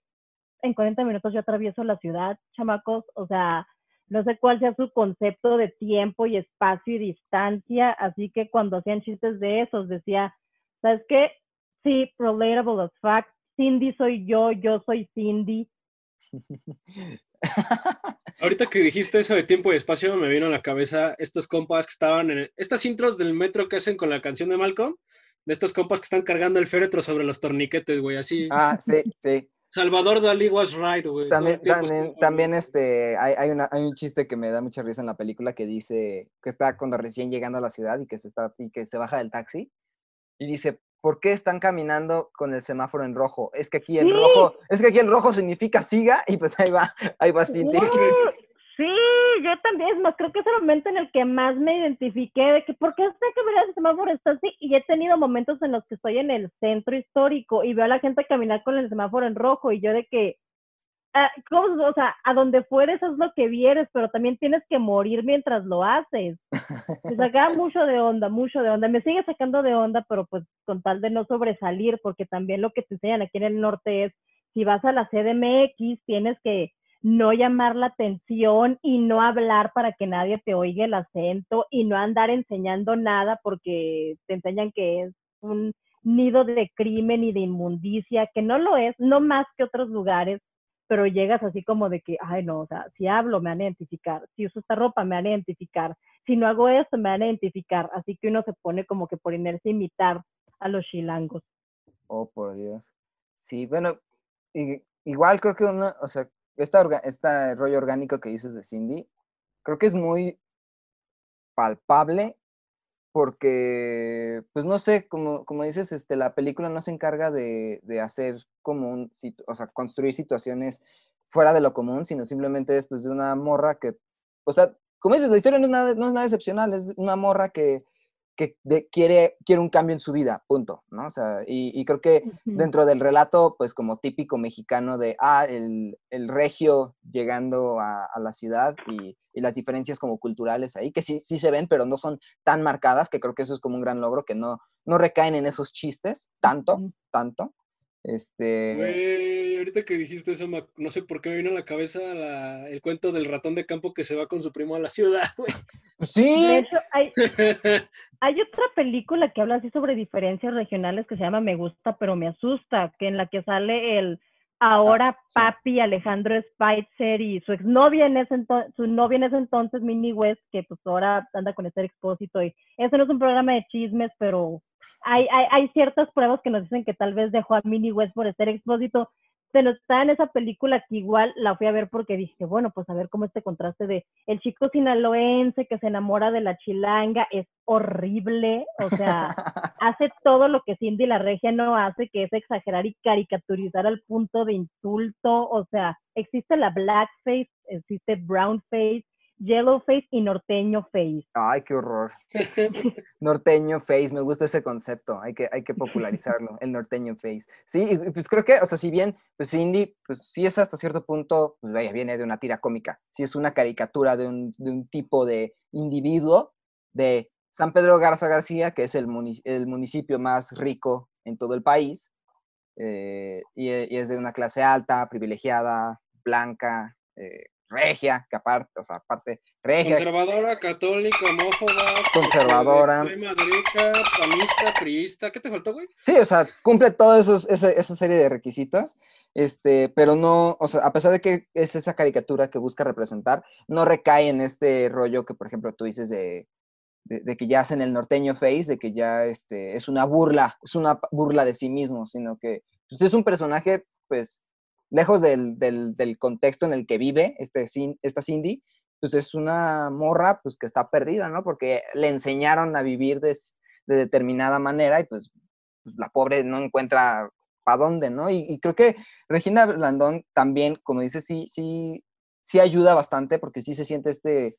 [SPEAKER 5] en 40 minutos yo atravieso la ciudad, chamacos, o sea, no sé cuál sea su concepto de tiempo y espacio y distancia, así que cuando hacían chistes de esos decía, ¿sabes qué? Sí, relatable as fuck, Cindy soy yo, yo soy Cindy,
[SPEAKER 3] Ahorita que dijiste eso de tiempo y espacio, me vino a la cabeza estos compas que estaban en estas intros del metro que hacen con la canción de Malcolm, de estos compas que están cargando el féretro sobre los torniquetes, güey, así.
[SPEAKER 4] Ah, sí, sí.
[SPEAKER 3] Salvador Dalí was right, güey.
[SPEAKER 4] También, también, también este, hay, hay, una, hay un chiste que me da mucha risa en la película que dice que está cuando recién llegando a la ciudad y que se está y que se baja del taxi y dice, ¿por qué están caminando con el semáforo en rojo? Es que aquí el
[SPEAKER 5] Sí.
[SPEAKER 4] rojo, es que aquí el rojo significa siga y pues ahí va, ahí va Cindy.
[SPEAKER 5] Uh, Yo también, es más, creo que es el momento en el que más me identifiqué de que, ¿por qué sé que el semáforo está así? Y he tenido momentos en los que estoy en el centro histórico y veo a la gente caminar con el semáforo en rojo y yo de que, ah, ¿cómo? o sea, a donde fueres es lo que vieres, pero también tienes que morir mientras lo haces. Me sacaba mucho de onda, mucho de onda. Me sigue sacando de onda, pero pues con tal de no sobresalir, porque también lo que te enseñan aquí en el norte es, si vas a la CDMX, tienes que no llamar la atención y no hablar para que nadie te oiga el acento y no andar enseñando nada porque te enseñan que es un nido de crimen y de inmundicia, que no lo es, no más que otros lugares, pero llegas así como de que, ay no, o sea, si hablo me van a identificar, si uso esta ropa me van a identificar, si no hago esto me van a identificar, así que uno se pone como que por inercia imitar a los chilangos.
[SPEAKER 4] Oh, por Dios. Sí, bueno, igual creo que una, o sea, esta orga- este rollo orgánico que dices de Cindy, creo que es muy palpable porque, pues no sé, como, como dices, este, la película no se encarga de, de hacer como un, o sea, construir situaciones fuera de lo común, sino simplemente es pues de una morra que, o sea, como dices, la historia no es nada, no es nada excepcional, es una morra que, que de- quiere, quiere un cambio en su vida, punto, ¿no? O sea, y, y creo que dentro del relato, pues como típico mexicano de, ah, el, el regio llegando a, a la ciudad y, y las diferencias como culturales ahí, que sí, sí se ven, pero no son tan marcadas, que creo que eso es como un gran logro, que no, no recaen en esos chistes tanto, tanto. Este,
[SPEAKER 3] Ahorita que dijiste eso, no sé por qué me vino a la cabeza la- el cuento del ratón de campo que se va con su primo a la ciudad, güey.
[SPEAKER 5] De
[SPEAKER 4] sí,
[SPEAKER 5] hecho, hay, hay otra película que habla así sobre diferencias regionales que se llama Me gusta pero me asusta, que en la que sale el ahora
[SPEAKER 4] sí.
[SPEAKER 5] papi Alejandro Spitzer y su exnovia en ese entonces, su novia en ese entonces, Minnie West, que pues ahora anda con este expósito y eso no es un programa de chismes, pero hay, hay, hay ciertas pruebas que nos dicen que tal vez dejó a Minnie West por estar expósito, pero está en esa película que igual la fui a ver porque dije, bueno, pues a ver cómo este contraste de el chico sinaloense que se enamora de la chilanga es horrible, o sea, hace todo lo que Cindy la regia no hace, que es exagerar y caricaturizar al punto de insulto, o sea, existe la blackface, existe brownface, yellowface y norteño face.
[SPEAKER 4] Ay, qué horror. Norteño face, me gusta ese concepto, hay que, hay que popularizarlo, el norteño face. Sí, y pues creo que, o sea, si bien, pues Cindy, pues sí es hasta cierto punto, pues vaya, viene de una tira cómica, sí es una caricatura de un, de un tipo de individuo de San Pedro Garza García, que es el, muni- el municipio más rico en todo el país, eh, y, y es de una clase alta, privilegiada, blanca, eh, regia, que aparte, o sea, aparte, regia,
[SPEAKER 3] Conservadora, católica, homófoba.
[SPEAKER 4] Conservadora.
[SPEAKER 3] derecha, panista, priista. ¿Qué te faltó, güey?
[SPEAKER 4] Sí, o sea, cumple toda esa, esa serie de requisitos, este, pero no, o sea, a pesar de que es esa caricatura que busca representar, no recae en este rollo que, por ejemplo, tú dices de, de, de que ya hacen el norteño face, de que ya este, es una burla, es una burla de sí mismo, sino que pues, es un personaje, pues, lejos del, del, contexto en el que vive este, esta Cindy, pues es una morra, pues, que está perdida, ¿no? Porque le enseñaron a vivir de, de determinada manera y, pues, la pobre no encuentra para dónde, ¿no? Y, creo que Regina Blandón también, como dices, sí, sí, sí ayuda bastante porque sí se siente este,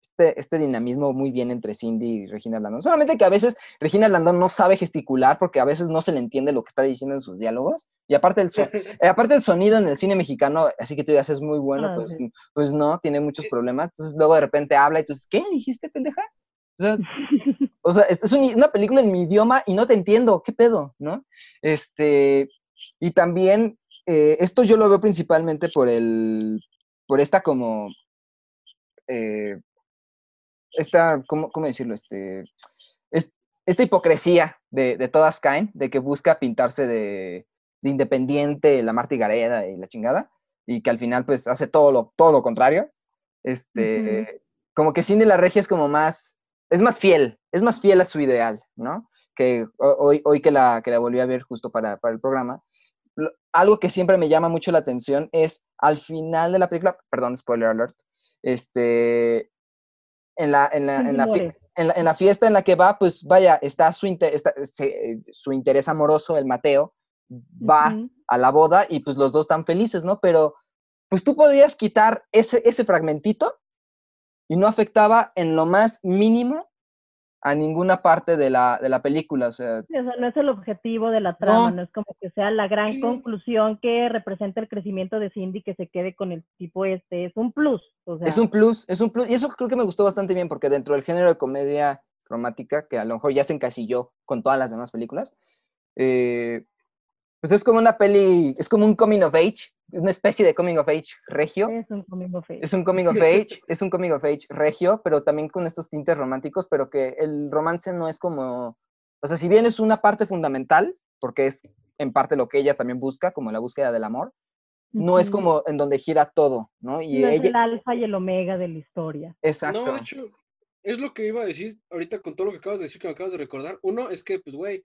[SPEAKER 4] este, este dinamismo muy bien entre Cindy y Regina Blandón. Solamente que a veces Regina Blandón no sabe gesticular porque a veces no se le entiende lo que está diciendo en sus diálogos. Y aparte el, so- eh, aparte el sonido en el cine mexicano, así que tú ya es muy bueno,
[SPEAKER 5] Ah,
[SPEAKER 4] pues,
[SPEAKER 5] sí.
[SPEAKER 4] pues no, tiene muchos problemas. Entonces luego de repente habla y tú dices, ¿qué dijiste, pendeja? O sea, o sea, esta es un- una película en mi idioma y no te entiendo, ¿qué pedo? ¿No? Este, y también, eh, esto yo lo veo principalmente por el, por esta como, eh, esta, ¿cómo, cómo decirlo? Este, es- esta hipocresía de, de todas caen, de que busca pintarse de, de independiente, la Marta y Gareda y la chingada, y que al final pues hace todo lo, todo lo contrario. Este, como que Cindy la Regia es como más, es más fiel, es más fiel a su ideal, ¿no? Que ho- hoy, hoy que, la, que la volví a ver justo para, para el programa, algo que siempre me llama mucho la atención es al final de la película, perdón, spoiler alert, este, en la, en la, en la, fie-
[SPEAKER 5] muere.
[SPEAKER 4] en la, en la fiesta en la que va, pues vaya, está su, inte- está- se- su interés amoroso, el Mateo, va a la boda y pues los dos están felices, ¿no? Pero pues tú podías quitar ese, ese fragmentito y no afectaba en lo más mínimo a ninguna parte de la, de la película, o sea,
[SPEAKER 5] Sí, o sea, no es el objetivo de la trama,
[SPEAKER 4] No.
[SPEAKER 5] no, es como que sea la gran
[SPEAKER 3] Sí.
[SPEAKER 5] conclusión que representa el crecimiento de Cindy que se quede con el tipo este, es un plus. O sea,
[SPEAKER 4] Es un plus, es un plus. Y eso creo que me gustó bastante bien, porque dentro del género de comedia romántica, que a lo mejor ya se encasilló con todas las demás películas, eh, pues es como una peli, es como un coming of age, una especie de coming of age regio.
[SPEAKER 5] es un coming of age.
[SPEAKER 4] Es un coming of age, es un coming of age regio, pero también con estos tintes románticos, pero que el romance no es como, o sea, si bien es una parte fundamental, porque es en parte lo que ella también busca, como la búsqueda del amor, no es como en donde gira todo, ¿no? Y
[SPEAKER 5] No es
[SPEAKER 4] ella,
[SPEAKER 5] el alfa y el omega de la historia.
[SPEAKER 4] exacto.
[SPEAKER 3] No, de hecho, es lo que iba a decir ahorita con todo lo que acabas de decir, que me acabas de recordar. Uno es que, pues, güey,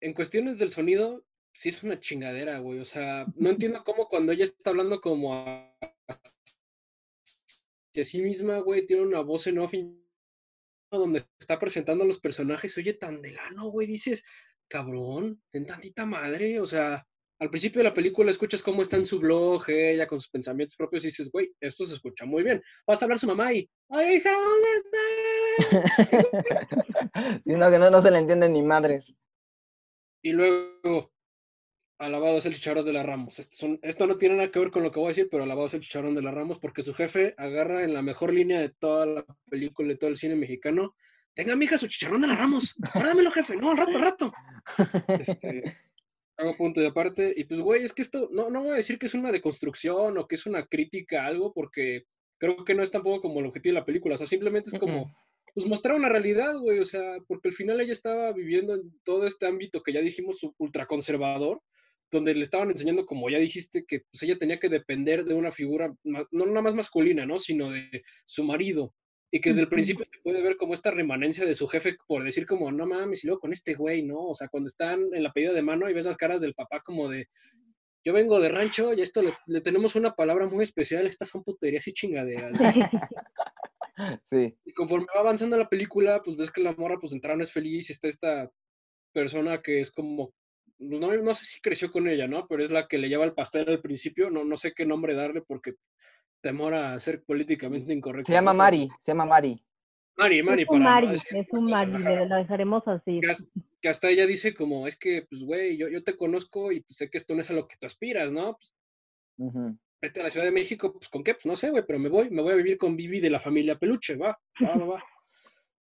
[SPEAKER 3] en cuestiones del sonido, sí es una chingadera, güey. O sea, no entiendo cómo cuando ella está hablando como a, de sí misma, güey, tiene una voz en off donde está presentando a los personajes, oye, tan delano, güey, dices, cabrón, ten tantita madre, o sea, al principio de la película escuchas cómo está en su blog, ella con sus pensamientos propios y dices, güey, esto se escucha muy bien. Vas a hablar su mamá y, ay, hija, ¿dónde estás?
[SPEAKER 4] y no, que no, no se le entienden ni madres.
[SPEAKER 3] Y luego, alabado es el chicharrón de la Ramos. Esto, son- esto no tiene nada que ver con lo que voy a decir, pero alabado es el chicharrón de la Ramos porque su jefe agarra en la mejor línea de toda la película y todo el cine mexicano. Tenga, mija, su chicharrón de la Ramos. Guárdamelo, jefe. No, al rato, al rato. Este, hago punto de aparte. Y pues, güey, es que esto, no, no voy a decir que es una deconstrucción o que es una crítica a algo, porque creo que no es tampoco como el objetivo de la película. O sea, simplemente es como, pues mostrar una realidad, güey, o sea, porque al final ella estaba viviendo en todo este ámbito que ya dijimos ultraconservador, donde le estaban enseñando, como ya dijiste, que pues ella tenía que depender de una figura, no nada más masculina, ¿no? Sino de su marido. Y que desde el principio se puede ver como esta remanencia de su jefe por decir como, no mames, y luego con este güey, ¿no? O sea, cuando están en la pedida de mano y ves las caras del papá como de, yo vengo de rancho y a esto le, le tenemos una palabra muy especial, estas son puterías y chingaderas. ¿no?
[SPEAKER 4] Sí.
[SPEAKER 3] Y conforme va avanzando la película, pues ves que la morra, pues no es feliz está esta persona que es como, no, no sé si creció con ella, ¿no? Pero es la que le lleva el pastel al principio, no, no sé qué nombre darle porque temor a ser políticamente incorrecto.
[SPEAKER 4] Se llama Mari, se llama Mari.
[SPEAKER 3] Mari, Mari,
[SPEAKER 5] es un
[SPEAKER 3] para no
[SPEAKER 5] Mari,
[SPEAKER 3] decir
[SPEAKER 5] es un Mari, la dejaremos así.
[SPEAKER 3] que, has- que hasta ella dice como, es que, pues, güey, yo, yo te conozco y pues, sé que esto no es a lo que tú aspiras, ¿no? Pues, vete a la Ciudad de México, pues, ¿con qué? Pues, no sé, güey, pero me voy, me voy a vivir con Vivi de la familia Peluche, va, va, va, va.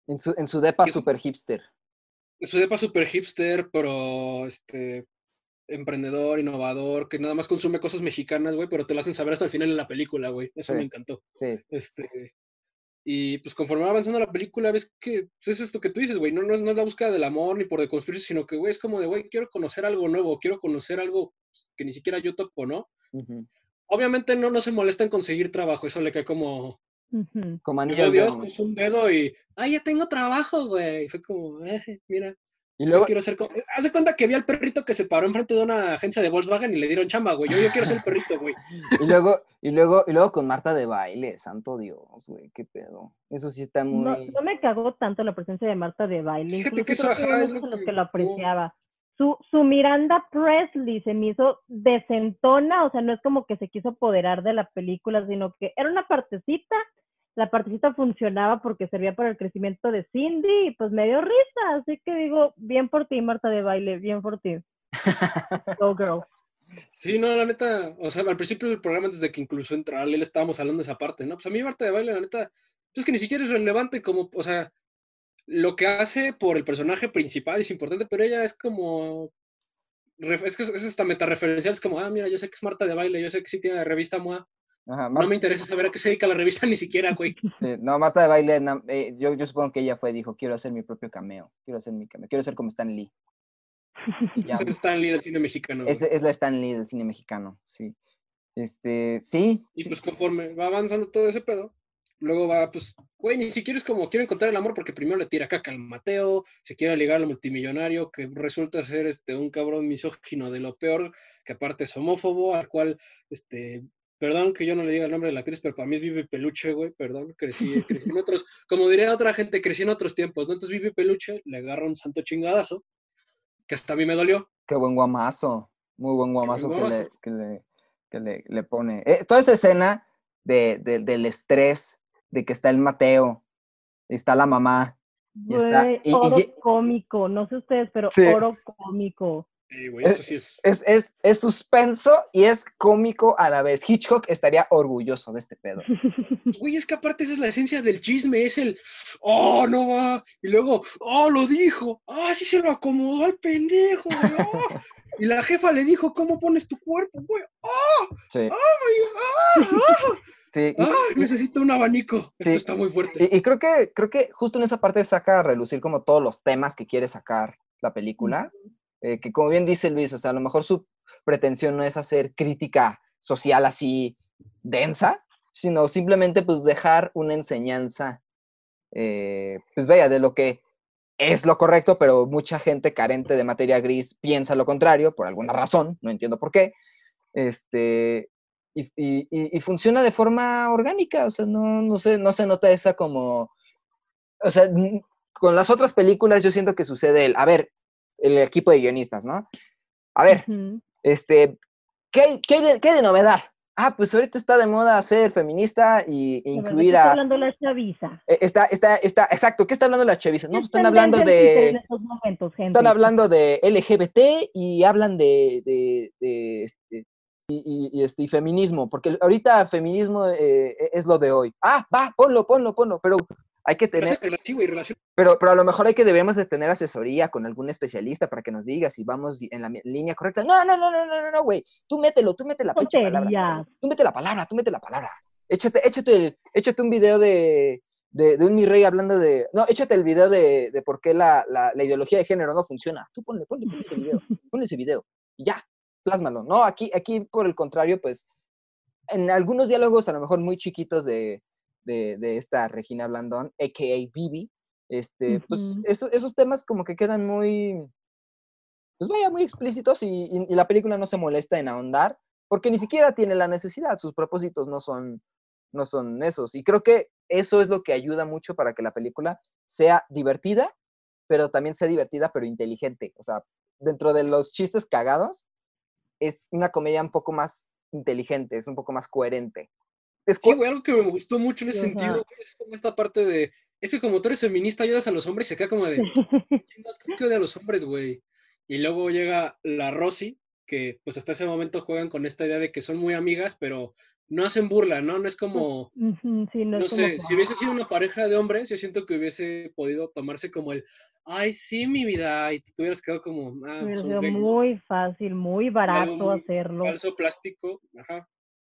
[SPEAKER 4] En su, en su depa
[SPEAKER 3] ¿Qué-
[SPEAKER 4] super hipster.
[SPEAKER 3] Su depa super hipster, pero, este, emprendedor, innovador, que nada más consume cosas mexicanas, güey, pero te lo hacen saber hasta el final de la película, güey. Eso me encantó.
[SPEAKER 4] Sí.
[SPEAKER 3] Este, y pues conforme va avanzando la película, ves que pues, es esto que tú dices, güey, no, no, es, no es la búsqueda del amor ni por deconstruirse, sino que, güey, es como de, güey, quiero conocer algo nuevo, quiero conocer algo pues, que ni siquiera yo topo, ¿no? Obviamente no, no se molesta en conseguir trabajo, eso le cae como,
[SPEAKER 4] Como anillo
[SPEAKER 3] Dios, puso un dedo y, ah, ya tengo trabajo, güey. Y fue como, eh, mira,
[SPEAKER 4] Y
[SPEAKER 3] yo
[SPEAKER 4] luego,
[SPEAKER 3] quiero ser como... Haz de cuenta que vi al perrito que se paró enfrente de una agencia de Volkswagen y le dieron chamba, güey. Yo, yo quiero ser el perrito, güey.
[SPEAKER 4] y luego, y luego, y luego con Marta de baile, santo Dios, güey, qué pedo. Eso sí está muy.
[SPEAKER 5] No, no me cagó tanto la presencia de Marta de baile.
[SPEAKER 3] Fíjate
[SPEAKER 5] incluso
[SPEAKER 3] que eso,
[SPEAKER 5] que
[SPEAKER 3] ajá, es lo
[SPEAKER 5] de los
[SPEAKER 3] que
[SPEAKER 5] que lo apreciaba. Su, su Miranda Presley se me hizo decentona, o sea, no es como que se quiso apoderar de la película, sino que era una partecita, la partecita funcionaba porque servía para el crecimiento de Cindy y pues me dio risa, así que digo, bien por ti, Marta de baile, bien por ti. Go girl.
[SPEAKER 3] Sí, no, la neta, o sea, al principio del programa, antes de que incluso entrara, le estábamos hablando de esa parte, ¿no? Pues a mí Marta de baile, la neta, pues es que ni siquiera es relevante como, o sea, lo que hace por el personaje principal es importante, pero ella es como, es que es, es esta metareferencial, es como, ah, mira, yo sé que es Marta de baile, yo sé que sí tiene revista MOA,
[SPEAKER 4] Ajá,
[SPEAKER 3] no me interesa saber a qué se dedica la revista ni siquiera, güey.
[SPEAKER 4] sí, no, Marta de baile, eh, yo, yo supongo que ella fue, dijo, quiero hacer mi propio cameo, quiero hacer mi cameo, quiero ser como Stan Lee. Ya,
[SPEAKER 3] Es el Stan Lee del cine mexicano.
[SPEAKER 4] es, es la Stan Lee del cine mexicano, sí. Este, sí,
[SPEAKER 3] Y pues conforme va avanzando todo ese pedo, luego va, pues, güey, ni siquiera es como quiero encontrar el amor porque primero le tira caca al Mateo, se quiere ligar al multimillonario, que resulta ser este un cabrón misógino de lo peor, que aparte es homófobo, al cual, este, perdón que yo no le diga el nombre de la actriz, pero para mí es Vivi Peluche, güey, perdón, crecí, crecí en otros, como diría otra gente, crecí en otros tiempos, ¿no? Entonces Vivi Peluche le agarra un santo chingadazo, que hasta a mí me dolió.
[SPEAKER 4] Qué buen guamazo. Muy buen guamazo,
[SPEAKER 3] buen
[SPEAKER 4] que, le, que, le, que le, le pone. Eh, toda esa escena de, de- del estrés, de que está el Mateo, está la mamá. Y está-
[SPEAKER 5] Güey,
[SPEAKER 4] y- y
[SPEAKER 5] oro cómico, no sé ustedes, pero
[SPEAKER 4] Sí.
[SPEAKER 5] oro cómico.
[SPEAKER 3] Sí, güey,
[SPEAKER 4] Eh,
[SPEAKER 3] eso sí es.
[SPEAKER 4] Es, es, es suspenso y es cómico a la vez. Hitchcock estaría orgulloso de este pedo.
[SPEAKER 3] Güey, es que aparte esa es la esencia del chisme, es el, oh, no va, y luego, oh, lo dijo, ah, sí se lo acomodó al pendejo, güey, ah". Y la jefa le dijo, ¿cómo pones tu cuerpo, güey? ¡Oh,
[SPEAKER 4] Sí,
[SPEAKER 3] my God! ¡Ah!
[SPEAKER 4] sí. y-
[SPEAKER 3] ¡Ah! Necesito un abanico. Esto está muy fuerte.
[SPEAKER 4] Y, y creo que creo que justo en esa parte saca a relucir como todos los temas que quiere sacar la película. eh, que como bien dice Luis, o sea, a lo mejor su pretensión no es hacer crítica social así densa, sino simplemente pues dejar una enseñanza, eh, pues vaya, de lo que es lo correcto, pero mucha gente carente de materia gris piensa lo contrario, por alguna razón, no entiendo por qué. Este, y, y- funciona de forma orgánica, o sea, no, no, se, no se nota esa como, o sea, con las otras películas yo siento que sucede el, a ver, el equipo de guionistas, ¿no? A ver, este, ¿qué, qué, de, qué de novedad? Ah, pues ahorita está de moda ser feminista y, e
[SPEAKER 5] Pero ¿de qué
[SPEAKER 4] incluir
[SPEAKER 5] está
[SPEAKER 4] a...
[SPEAKER 5] hablando la chaviza.
[SPEAKER 4] eh, Está, está, está, exacto, ¿qué está hablando la chaviza? No,
[SPEAKER 5] ¿Qué
[SPEAKER 4] pues están hablando
[SPEAKER 5] en
[SPEAKER 4] de...
[SPEAKER 5] estos momentos, gente?
[SPEAKER 4] Están hablando de LGBT y hablan de, de, de, este, y, y- y, este, y feminismo, porque ahorita feminismo eh, e- es lo de hoy. Ah, va, ponlo, ponlo, ponlo, pero hay que tener, pero, pero a lo mejor hay que debemos de tener asesoría con algún especialista para que nos diga si vamos en la línea correcta. No, no, no, no, no, no, no, güey. Tú mételo, tú mete la pinche palabra. Tú mete la palabra, tú mete la palabra. Échate, échate, el- échate un video de, de, de un mi rey hablando de. No, échate el video de, de por qué la, la, la ideología de género no funciona. Tú ponle, ponle, ponle ese video, ponle ese video. Y ya, plásmalo. No, aquí, aquí por el contrario, pues, en algunos diálogos a lo mejor muy chiquitos de, de, de esta Regina Blandón, a.k.a. Bibi, este, pues
[SPEAKER 5] Ujú.
[SPEAKER 4] esos, esos temas como que quedan muy, pues vaya, muy explícitos y, y- y la película no se molesta en ahondar, porque ni siquiera tiene la necesidad, sus propósitos no son, no son esos. Y creo que eso es lo que ayuda mucho para que la película sea divertida, pero también sea divertida, pero inteligente. O sea, dentro de los chistes cagados, es una comedia un poco más inteligente, es un poco más coherente. Es
[SPEAKER 3] Sí, güey, algo que me gustó mucho en ese
[SPEAKER 5] Ajá.
[SPEAKER 3] sentido, güey, es como esta parte de, es que como tú eres feminista, ayudas a los hombres y se queda como de, chingados, ¿crees que odia a los hombres, güey? Y luego llega la Rosy, que pues hasta ese momento juegan con esta idea de que son muy amigas, pero no hacen burla, ¿no? No es como,
[SPEAKER 5] sí, no,
[SPEAKER 3] no
[SPEAKER 5] es como
[SPEAKER 3] sé,
[SPEAKER 5] que,
[SPEAKER 3] si hubiese sido una pareja de hombres, yo siento que hubiese podido tomarse como el, ay, sí, mi vida, y te hubieras quedado como, ah, ¿no?
[SPEAKER 5] muy fácil, muy barato
[SPEAKER 3] muy
[SPEAKER 5] hacerlo.
[SPEAKER 3] falso plástico, ajá.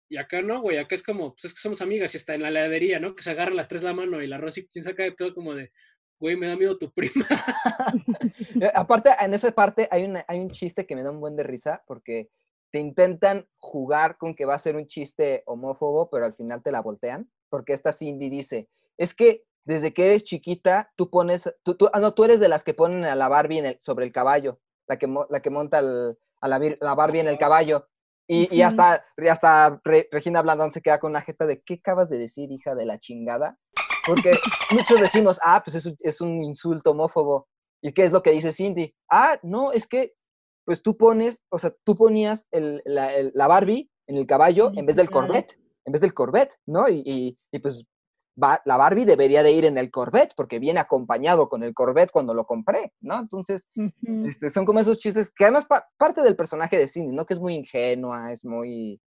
[SPEAKER 3] Y acá no, güey, acá es como, pues es que somos amigas y está en la heladería, ¿no? Que se agarran las tres la mano y la Rosy, quien saca de todo como de, güey, me da miedo tu prima.
[SPEAKER 4] Eh, Aparte, en esa parte hay, una- hay un chiste que me da un buen de risa porque te intentan jugar con que va a ser un chiste homófobo, pero al final te la voltean. Porque esta Cindy dice, es que desde que eres chiquita, tú pones, tú, tú- ah, no, tú eres de las que ponen a la Barbie en el- sobre el caballo, la que, la que monta el- a la Barbie en el caballo. Y, y
[SPEAKER 5] Ujú.
[SPEAKER 4] hasta, y hasta Re- Regina Blandón se queda con una jeta de, ¿qué acabas de decir, hija de la chingada? Porque muchos decimos, ah, pues es un, es un insulto homófobo. ¿Y qué es lo que dice Cindy? Ah, no, es que, pues tú pones, o sea, tú ponías el- la, el- la Barbie en el caballo en vez del. Corvette, en vez del Corvette, ¿no? Y, y- y, pues la Barbie debería de ir en el Corvette porque viene acompañado con el Corvette cuando lo compré, ¿no? Entonces,
[SPEAKER 5] Ujú.
[SPEAKER 4] este, son como esos chistes que además pa- parte del personaje de Cindy, ¿no? Que es muy ingenua, es muy...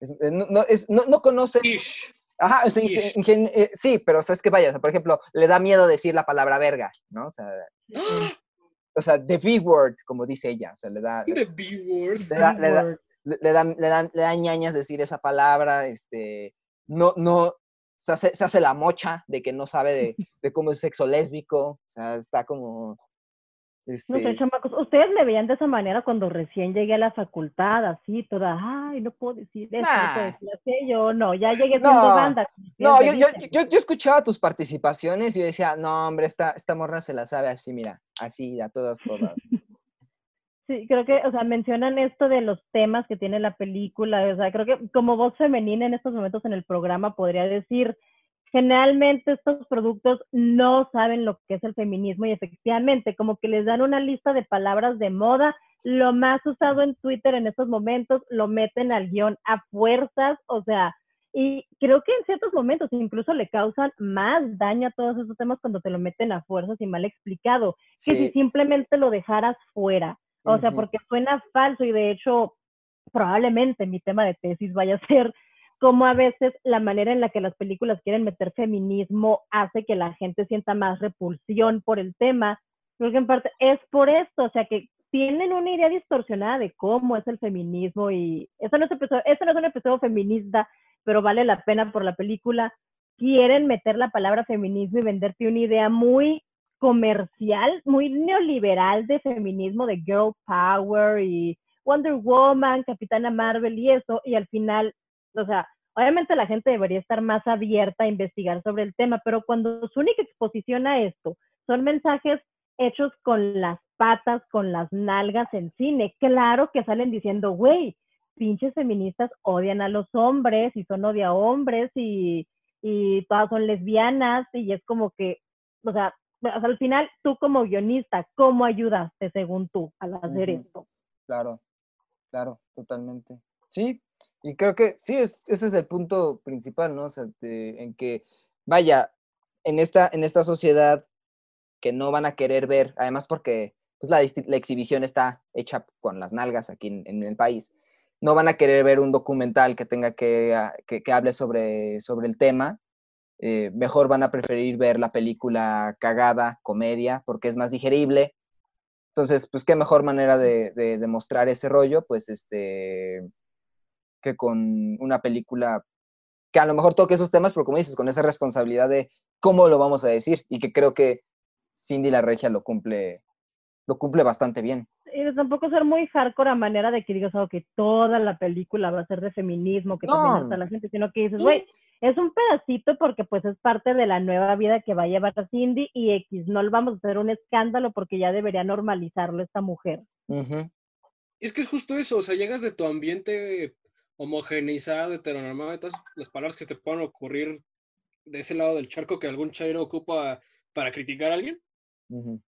[SPEAKER 4] es- eh, no, no, es- no- no conoce...
[SPEAKER 3] Ish.
[SPEAKER 4] Ajá,
[SPEAKER 3] Ish.
[SPEAKER 4] ingen- eh, sí, pero o sea, es que vaya, o sea, por ejemplo, le da miedo decir la palabra verga, ¿no? O sea, o sea, the V word, como dice ella, o sea, le da, le,
[SPEAKER 3] The B-word.
[SPEAKER 4] le da, le da-
[SPEAKER 5] Word.
[SPEAKER 4] le- dan, le, dan ñañas decir esa palabra, este, no, no, se hace, se hace la mocha de que no sabe de, de cómo es sexo lésbico, o sea, está como,
[SPEAKER 5] No
[SPEAKER 4] este,
[SPEAKER 5] sé, chamacos, ustedes me veían de esa manera cuando recién llegué a la facultad, así, toda, ay, no puedo decir esto, no puedo
[SPEAKER 4] Nah.
[SPEAKER 5] decir aquello, no, ya llegué siendo
[SPEAKER 4] No,
[SPEAKER 5] banda.
[SPEAKER 4] No, yo, yo, yo, yo escuchaba tus participaciones y yo decía, no, hombre, esta, esta morra se la sabe así, mira, así, a todas, todas.
[SPEAKER 5] Sí, creo que, o sea, mencionan esto de los temas que tiene la película, o sea, creo que como voz femenina en estos momentos en el programa podría decir, generalmente estos productos no saben lo que es el feminismo y efectivamente como que les dan una lista de palabras de moda, lo más usado en Twitter en estos momentos lo meten al guion a fuerzas, o sea, y creo que en ciertos momentos incluso le causan más daño a todos esos temas cuando te lo meten a fuerzas y mal explicado, que si simplemente lo dejaras fuera. O sea, porque suena falso y de hecho probablemente mi tema de tesis vaya a ser cómo a veces la manera en la que las películas quieren meter feminismo hace que la gente sienta más repulsión por el tema. Creo que en parte es por esto, o sea, que tienen una idea distorsionada de cómo es el feminismo y eso no es, episodio, eso no es un episodio feminista, pero vale la pena por la película. Quieren meter la palabra feminismo y venderte una idea muy comercial, muy neoliberal de feminismo, de girl power y Wonder Woman, Capitana Marvel y eso, y al final, o sea, obviamente la gente debería estar más abierta a investigar sobre el tema, pero cuando su única exposición a esto son mensajes hechos con las patas, con las nalgas en cine, claro que salen diciendo, güey, pinches feministas odian a los hombres y son odia hombres y, y todas son lesbianas y es como que, o sea, o sea, al final tú como guionista, ¿cómo ayudaste según tú al hacer esto?
[SPEAKER 4] claro, claro, totalmente. Sí, y creo que sí, es, ese es el punto principal, ¿no? O sea, de- en que, vaya, en esta, en esta sociedad que no van a querer ver, además porque pues, la, la exhibición está hecha con las nalgas aquí en, en el país, no van a querer ver un documental que tenga que, ah, que, que hable sobre, sobre el tema, eh, mejor van a preferir ver la película cagada, comedia, porque es más digerible. Entonces, pues qué mejor manera de, de, de mostrar ese rollo, pues este, que con una película que a lo mejor toque esos temas, pero como dices, con esa responsabilidad de cómo lo vamos a decir, y que creo que Cindy la Regia lo cumple, lo cumple bastante bien.
[SPEAKER 5] Y tampoco ser muy hardcore a manera de que digas, oh, que toda la película va a ser de feminismo, que también
[SPEAKER 4] No.
[SPEAKER 5] está la gente, sino que dices, güey, es un pedacito porque pues es parte de la nueva vida que va a llevar a Cindy y X, no le vamos a hacer un escándalo porque ya debería normalizarlo esta mujer.
[SPEAKER 3] Es que es justo eso, o sea, llegas de tu ambiente homogeneizado, heteronormado, y todas las palabras que te puedan ocurrir de ese lado del charco que algún chairo ocupa para criticar a alguien,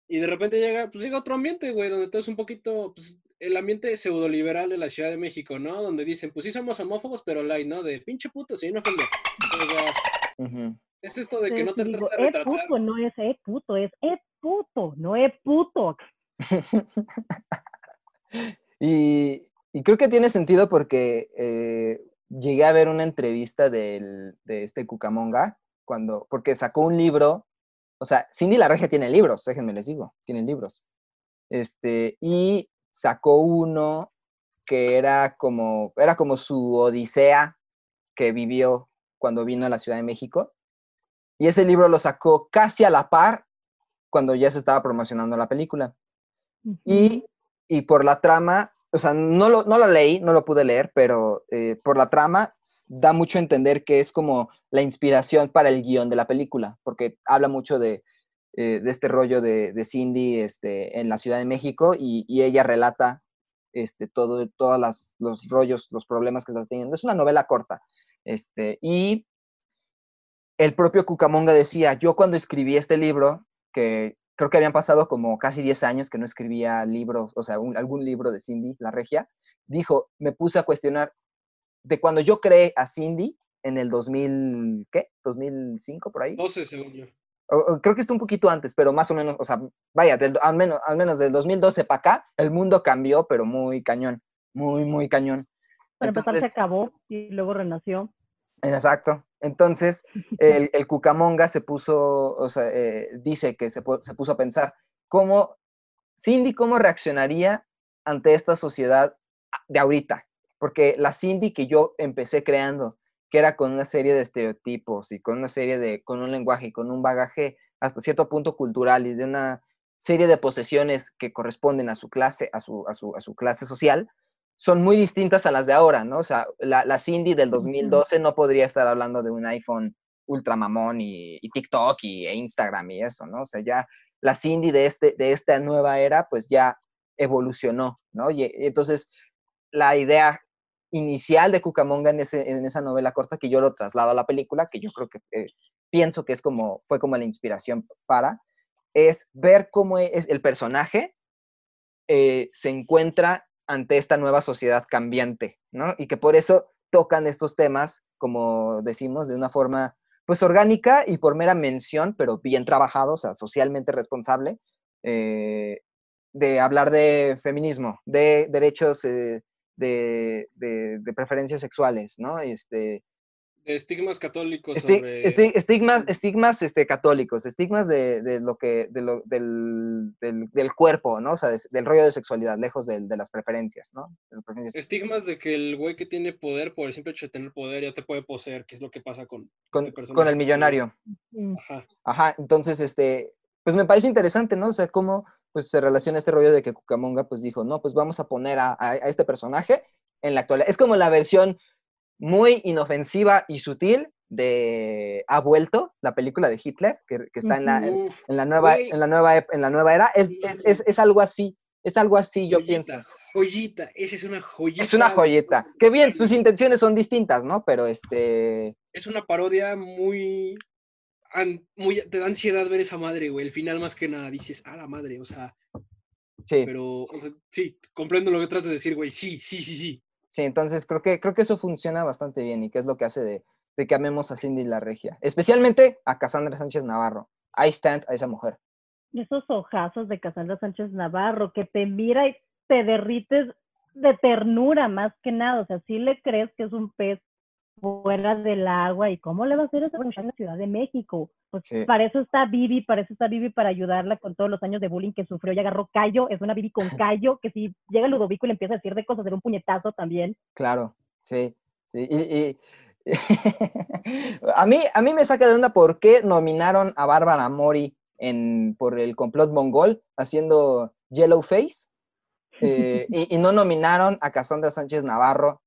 [SPEAKER 3] y de repente llega, pues llega otro ambiente, güey, donde todo es un poquito, pues, el ambiente pseudoliberal de la Ciudad de México, ¿no? Donde dicen, pues sí somos homófobos, pero light, ¿no? De pinche puto, sí, no ofende. O sea,
[SPEAKER 4] Ujú.
[SPEAKER 3] es esto de que no te
[SPEAKER 5] digo,
[SPEAKER 3] trata de
[SPEAKER 5] eh
[SPEAKER 3] retratar.
[SPEAKER 5] puto, no es eh puto, es eh puto, no es puto.
[SPEAKER 4] Y, y creo que tiene sentido porque eh, llegué a ver una entrevista del- de este Cucamonga, cuando, porque sacó un libro, o sea, Cindy la Regia tiene libros, déjenme les digo, tienen libros. Este, y sacó uno que era como, era como su odisea que vivió cuando vino a la Ciudad de México. Y ese libro lo sacó casi a la par cuando ya se estaba promocionando la película. Y, y por la trama, o sea, no lo, no lo leí, no lo pude leer, pero eh, por la trama da mucho a entender que es como la inspiración para el guion de la película, porque habla mucho de, eh, de este rollo de, de Cindy este, en la Ciudad de México y, y ella relata este, todo, todos los rollos, los problemas que está teniendo. Es una novela corta. Este, y el propio Cucamonga decía, yo cuando escribí este libro, que creo que habían pasado como casi 10 años que no escribía libros, o sea, algún libro de Cindy, La Regia, dijo, me puse a cuestionar de cuando yo creé a Cindy en el 2000, ¿qué? 2005 por ahí.
[SPEAKER 3] 12, según.
[SPEAKER 4] Creo que está un poquito antes, pero más o menos, o sea, vaya, del- al, menos, al menos del 2012 para acá, el mundo cambió, pero muy cañón, muy, muy cañón.
[SPEAKER 5] Para empezar se acabó y luego renació.
[SPEAKER 4] Exacto. Entonces, el, el Cucamonga se puso, o sea, eh, dice que se, se puso a pensar, ¿cómo, Cindy, cómo reaccionaría ante esta sociedad de ahorita? Porque la Cindy que yo empecé creando, que era con una serie de estereotipos y con una serie de, con un lenguaje y con un bagaje hasta cierto punto cultural y de una serie de posesiones que corresponden a su clase, a su, a su, a su clase social, son muy distintas a las de ahora, ¿no? O sea, la, la Cindy del 2012 no podría estar hablando de un iPhone ultra mamón y, y TikTok y, e Instagram y eso, ¿no? O sea, ya la Cindy de, este, de esta nueva era, pues ya evolucionó, ¿no? Y, y entonces, la idea inicial de Cucamonga en, ese, en esa novela corta, que yo lo traslado a la película, que yo creo que eh, pienso que es como, fue como la inspiración para, es ver cómo es el personaje eh, se encuentra ante esta nueva sociedad cambiante, ¿no? Y que por eso tocan estos temas, como decimos, de una forma pues orgánica y por mera mención, pero bien trabajado, o sea, socialmente responsable, eh, de hablar de feminismo, de derechos de, de- de preferencias sexuales, ¿no? Este,
[SPEAKER 3] De estigmas católicos
[SPEAKER 4] esti-
[SPEAKER 3] sobre...
[SPEAKER 4] esti- estigmas, estigmas este, católicos, estigmas de, de lo que, de lo- del, del- del cuerpo, ¿no? O sea, des- del rollo de sexualidad, lejos de, las preferencias, ¿no? De las preferencias
[SPEAKER 3] Estigmas de que el güey que tiene poder, por el simple hecho de tener poder, ya te puede poseer, que es lo que pasa con,
[SPEAKER 4] con,
[SPEAKER 3] este
[SPEAKER 4] con el millonario.
[SPEAKER 3] Ajá.
[SPEAKER 4] Ajá, entonces, este, pues me parece interesante, ¿no? O sea, cómo pues se relaciona este rollo de que Cucamonga pues dijo, no, pues vamos a poner a, a- a este personaje en la actualidad. Es como la versión muy inofensiva y sutil de Ha vuelto, la película de Hitler, que, que está en la, en, en la nueva, en la nueva, en la nueva era. Es, es, es, es algo así, es algo así, yo pienso.
[SPEAKER 3] joyita, joyita, esa es una joyita.
[SPEAKER 4] Es una
[SPEAKER 3] güey.
[SPEAKER 4] joyeta. Que bien, sus intenciones son distintas, ¿no? Pero este,
[SPEAKER 3] Es una parodia muy... an- muy te da ansiedad ver esa madre, güey. El final más que nada dices, a la madre, o sea,
[SPEAKER 4] sí.
[SPEAKER 3] pero, o sea, sí, comprendo lo que tratas de decir, güey. Sí, sí, sí, sí.
[SPEAKER 4] Sí, entonces creo que, creo que eso funciona bastante bien y que es lo que hace de, de que amemos a Cindy la Regia. Especialmente a Cassandra Sánchez Navarro. I stand a esa mujer.
[SPEAKER 5] Esos ojazos de Cassandra Sánchez Navarro que te mira y te derrites de ternura más que nada. O sea, si le crees que es un pez fuera del agua y cómo le va a hacer eso en la Ciudad de México. Pues
[SPEAKER 4] Sí.
[SPEAKER 5] para eso está Vivi, para eso está Vivi para ayudarla con todos los años de bullying que sufrió y agarró callo. Es una Vivi con callo que si llega Ludovico y le empieza a decir de cosas, de un puñetazo también.
[SPEAKER 4] Claro, sí. sí. Y, y- a, mí, a mí me saca de onda por qué nominaron a Bárbara Mori en, por el complot mongol haciendo Yellowface eh, y, y no nominaron a Cassandra Sánchez Navarro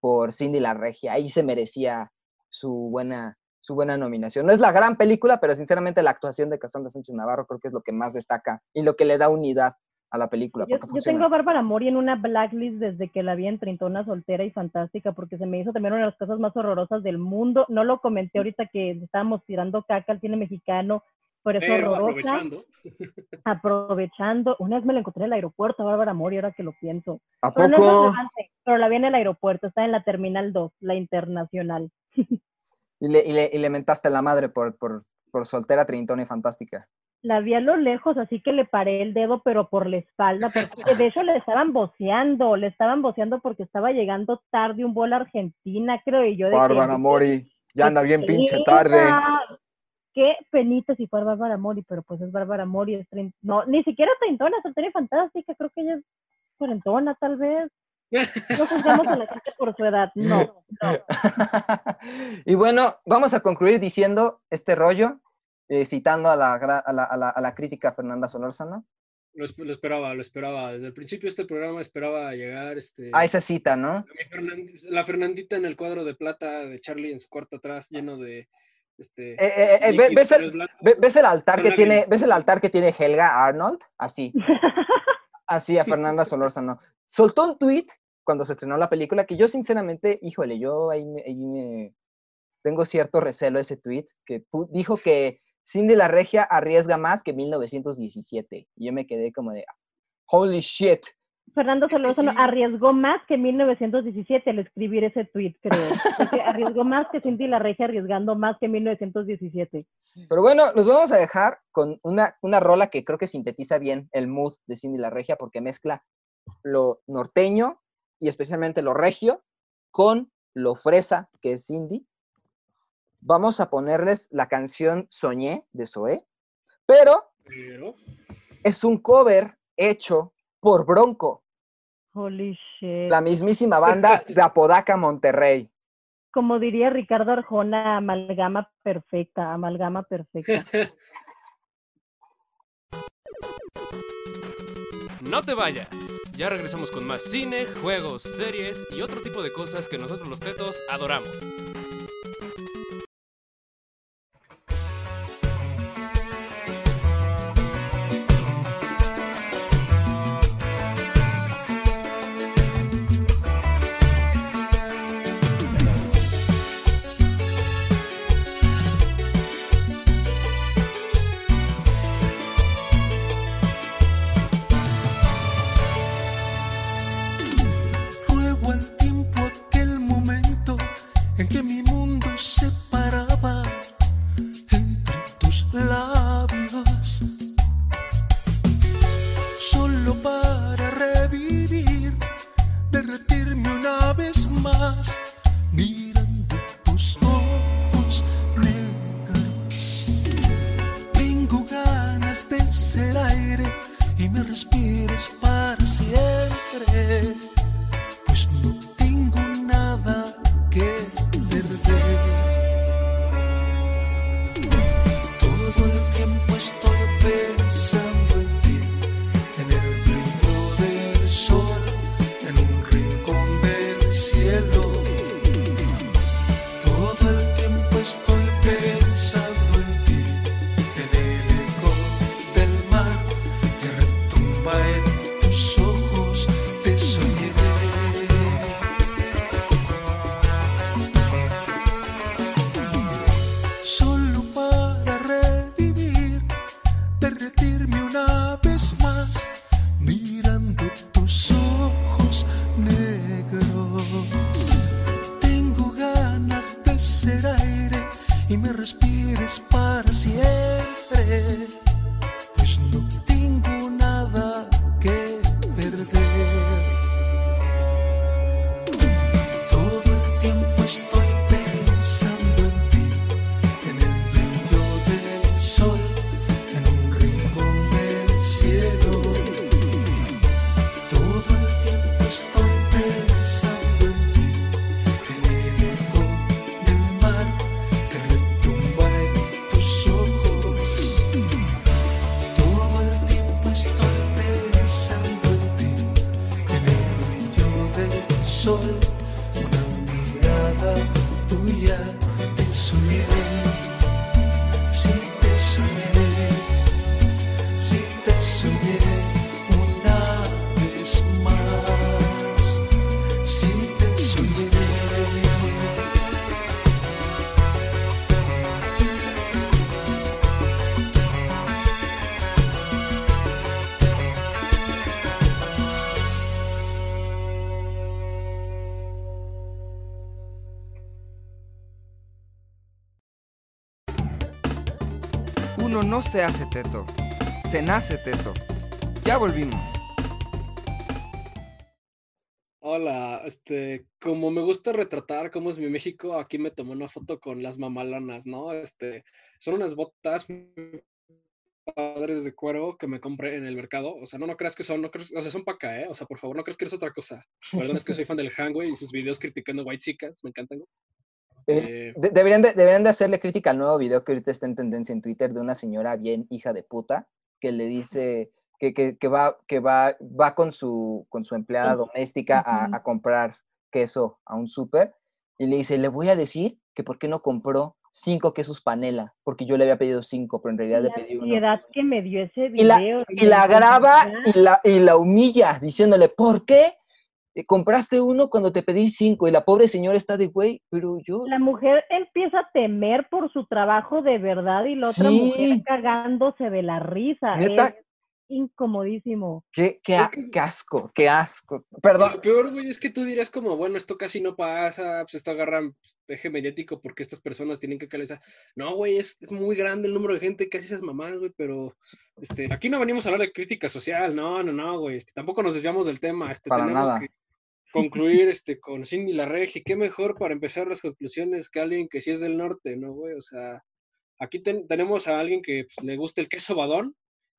[SPEAKER 4] por Cindy la Regia. Ahí se merecía su buena, su buena nominación. No es la gran película, pero sinceramente la actuación de Cassandra Sánchez Navarro creo que es lo que más destaca y lo que le da unidad a la película.
[SPEAKER 5] Yo, yo tengo a Bárbara Mori en una blacklist desde que la vi en Trintona soltera y fantástica, porque se me hizo también una de las cosas más horrorosas del mundo. No lo comenté ahorita que estábamos tirando caca al cine mexicano, por eso
[SPEAKER 3] Pero
[SPEAKER 5] horrorosa.
[SPEAKER 3] aprovechando.
[SPEAKER 5] Aprovechando. Una vez me la encontré en el aeropuerto, Bárbara Mori, ahora que lo pienso.
[SPEAKER 4] ¿A
[SPEAKER 5] Pero no relevante, pero la vi en el aeropuerto, está en la Terminal 2, la internacional.
[SPEAKER 4] Y le, y le, y le mentaste la madre por, por, por soltera, trintona y fantástica.
[SPEAKER 5] La vi a lo lejos, así que le paré el dedo, pero por la espalda, porque de hecho le estaban voceando, le estaban voceando porque estaba llegando tarde un vuelo a Argentina, creo, y yo de que-
[SPEAKER 4] Bárbara Mori, ya anda bien pinche tarde.
[SPEAKER 5] Qué penita si fuera Bárbara Mori, pero pues es Bárbara Mori, es trein- no, ni siquiera treintona, y fantástica, creo que ella es cuarentona tal vez. No juzgamos a la gente por su edad, no, no.
[SPEAKER 4] y bueno, vamos a concluir diciendo este rollo, eh, citando a la, a, la, a, la, a la crítica Fernanda Solórzano.
[SPEAKER 3] Lo, lo esperaba, lo esperaba. Desde el principio de este programa esperaba llegar este,
[SPEAKER 4] A esa cita, ¿no?
[SPEAKER 3] la Fernandita en el cuadro de plata de Charlie en su cuarto atrás, lleno de este,
[SPEAKER 4] Eh, eh, eh, ¿ves, el, ves el altar que tiene. ¿Ves el altar que tiene Helga Arnold? Así. Así a Fernanda Solórzano. Soltó un tweet cuando se estrenó la película que yo sinceramente, híjole, yo ahí me, ahí me- tengo cierto recelo de ese tweet que dijo que Cindy la Regia arriesga más que 1917 y yo me quedé como de holy shit.
[SPEAKER 5] Fernando
[SPEAKER 3] Es que
[SPEAKER 5] Solórzano
[SPEAKER 3] sí.
[SPEAKER 5] arriesgó más que 1917 al escribir ese tweet, creo. Porque arriesgó más que Cindy la Regia arriesgando más que 1917.
[SPEAKER 4] Pero bueno, nos vamos a dejar con una, una rola que creo que sintetiza bien el mood de Cindy la Regia porque mezcla lo norteño y especialmente lo regio con lo fresa que es Cindy. Vamos a ponerles la canción Soñé de Zoé, pero
[SPEAKER 3] Pero,
[SPEAKER 4] es un cover hecho por Bronco,
[SPEAKER 5] Holy shit.
[SPEAKER 4] la mismísima banda de Apodaca, Monterrey.
[SPEAKER 5] Como diría Ricardo Arjona, amalgama perfecta, amalgama perfecta.
[SPEAKER 2] No te vayas. Ya regresamos con más cine, juegos, series y otro tipo de cosas que nosotros los tetos adoramos.
[SPEAKER 11] Te no
[SPEAKER 10] se hace teto, se nace teto. Ya volvimos.
[SPEAKER 3] Hola, este, como me gusta retratar cómo es mi México, aquí me tomé una foto con las mamalonas, ¿no? Este, son unas botas padres de cuero que me compré en el mercado. O sea, no, no creas que son, no creas, o sea, son acá, ¿eh? O sea, por favor, no creas que eres otra cosa. Perdón, es que soy fan del Hangway y sus videos criticando white chicas, me encantan.
[SPEAKER 4] Eh,
[SPEAKER 3] Eh,
[SPEAKER 4] de- deberían, de, deberían de hacerle crítica al nuevo video que ahorita está en tendencia en Twitter de una señora bien hija de puta que le dice que, que, que va, que va, va con su, con su empleada doméstica a, comprar queso a un súper y le dice, le voy a decir que por qué no compró cinco quesos panela, porque yo le había pedido cinco, pero en realidad le
[SPEAKER 5] La
[SPEAKER 4] pedí uno.
[SPEAKER 5] ansiedad que me dio ese
[SPEAKER 4] Y la, y la graba y la, y la humilla diciéndole, ¿por qué? Eh, Compraste uno cuando te pedí cinco y la pobre señora está de güey, pero yo
[SPEAKER 5] La mujer empieza a temer por su trabajo de verdad y la otra mujer cagándose de la risa.
[SPEAKER 4] Neta.
[SPEAKER 5] Es incomodísimo.
[SPEAKER 4] Qué, qué, asco, qué asco. Perdón,
[SPEAKER 3] lo peor, güey, es que tú dirías como, bueno, esto casi no pasa, pues esto agarra pues, eje mediático porque estas personas tienen que calezar. No, güey, es, es muy grande el número de gente que hace esas mamás, güey, pero este, aquí no venimos a hablar de crítica social, no, no, no, güey, este, tampoco nos desviamos del tema, este,
[SPEAKER 4] Para
[SPEAKER 3] tenemos
[SPEAKER 4] nada.
[SPEAKER 3] que concluir este, con Cindy la Regia, qué mejor para empezar las conclusiones que alguien que sí es del norte, ¿no, güey? O sea, aquí ten- tenemos a alguien que pues, le gusta el queso badón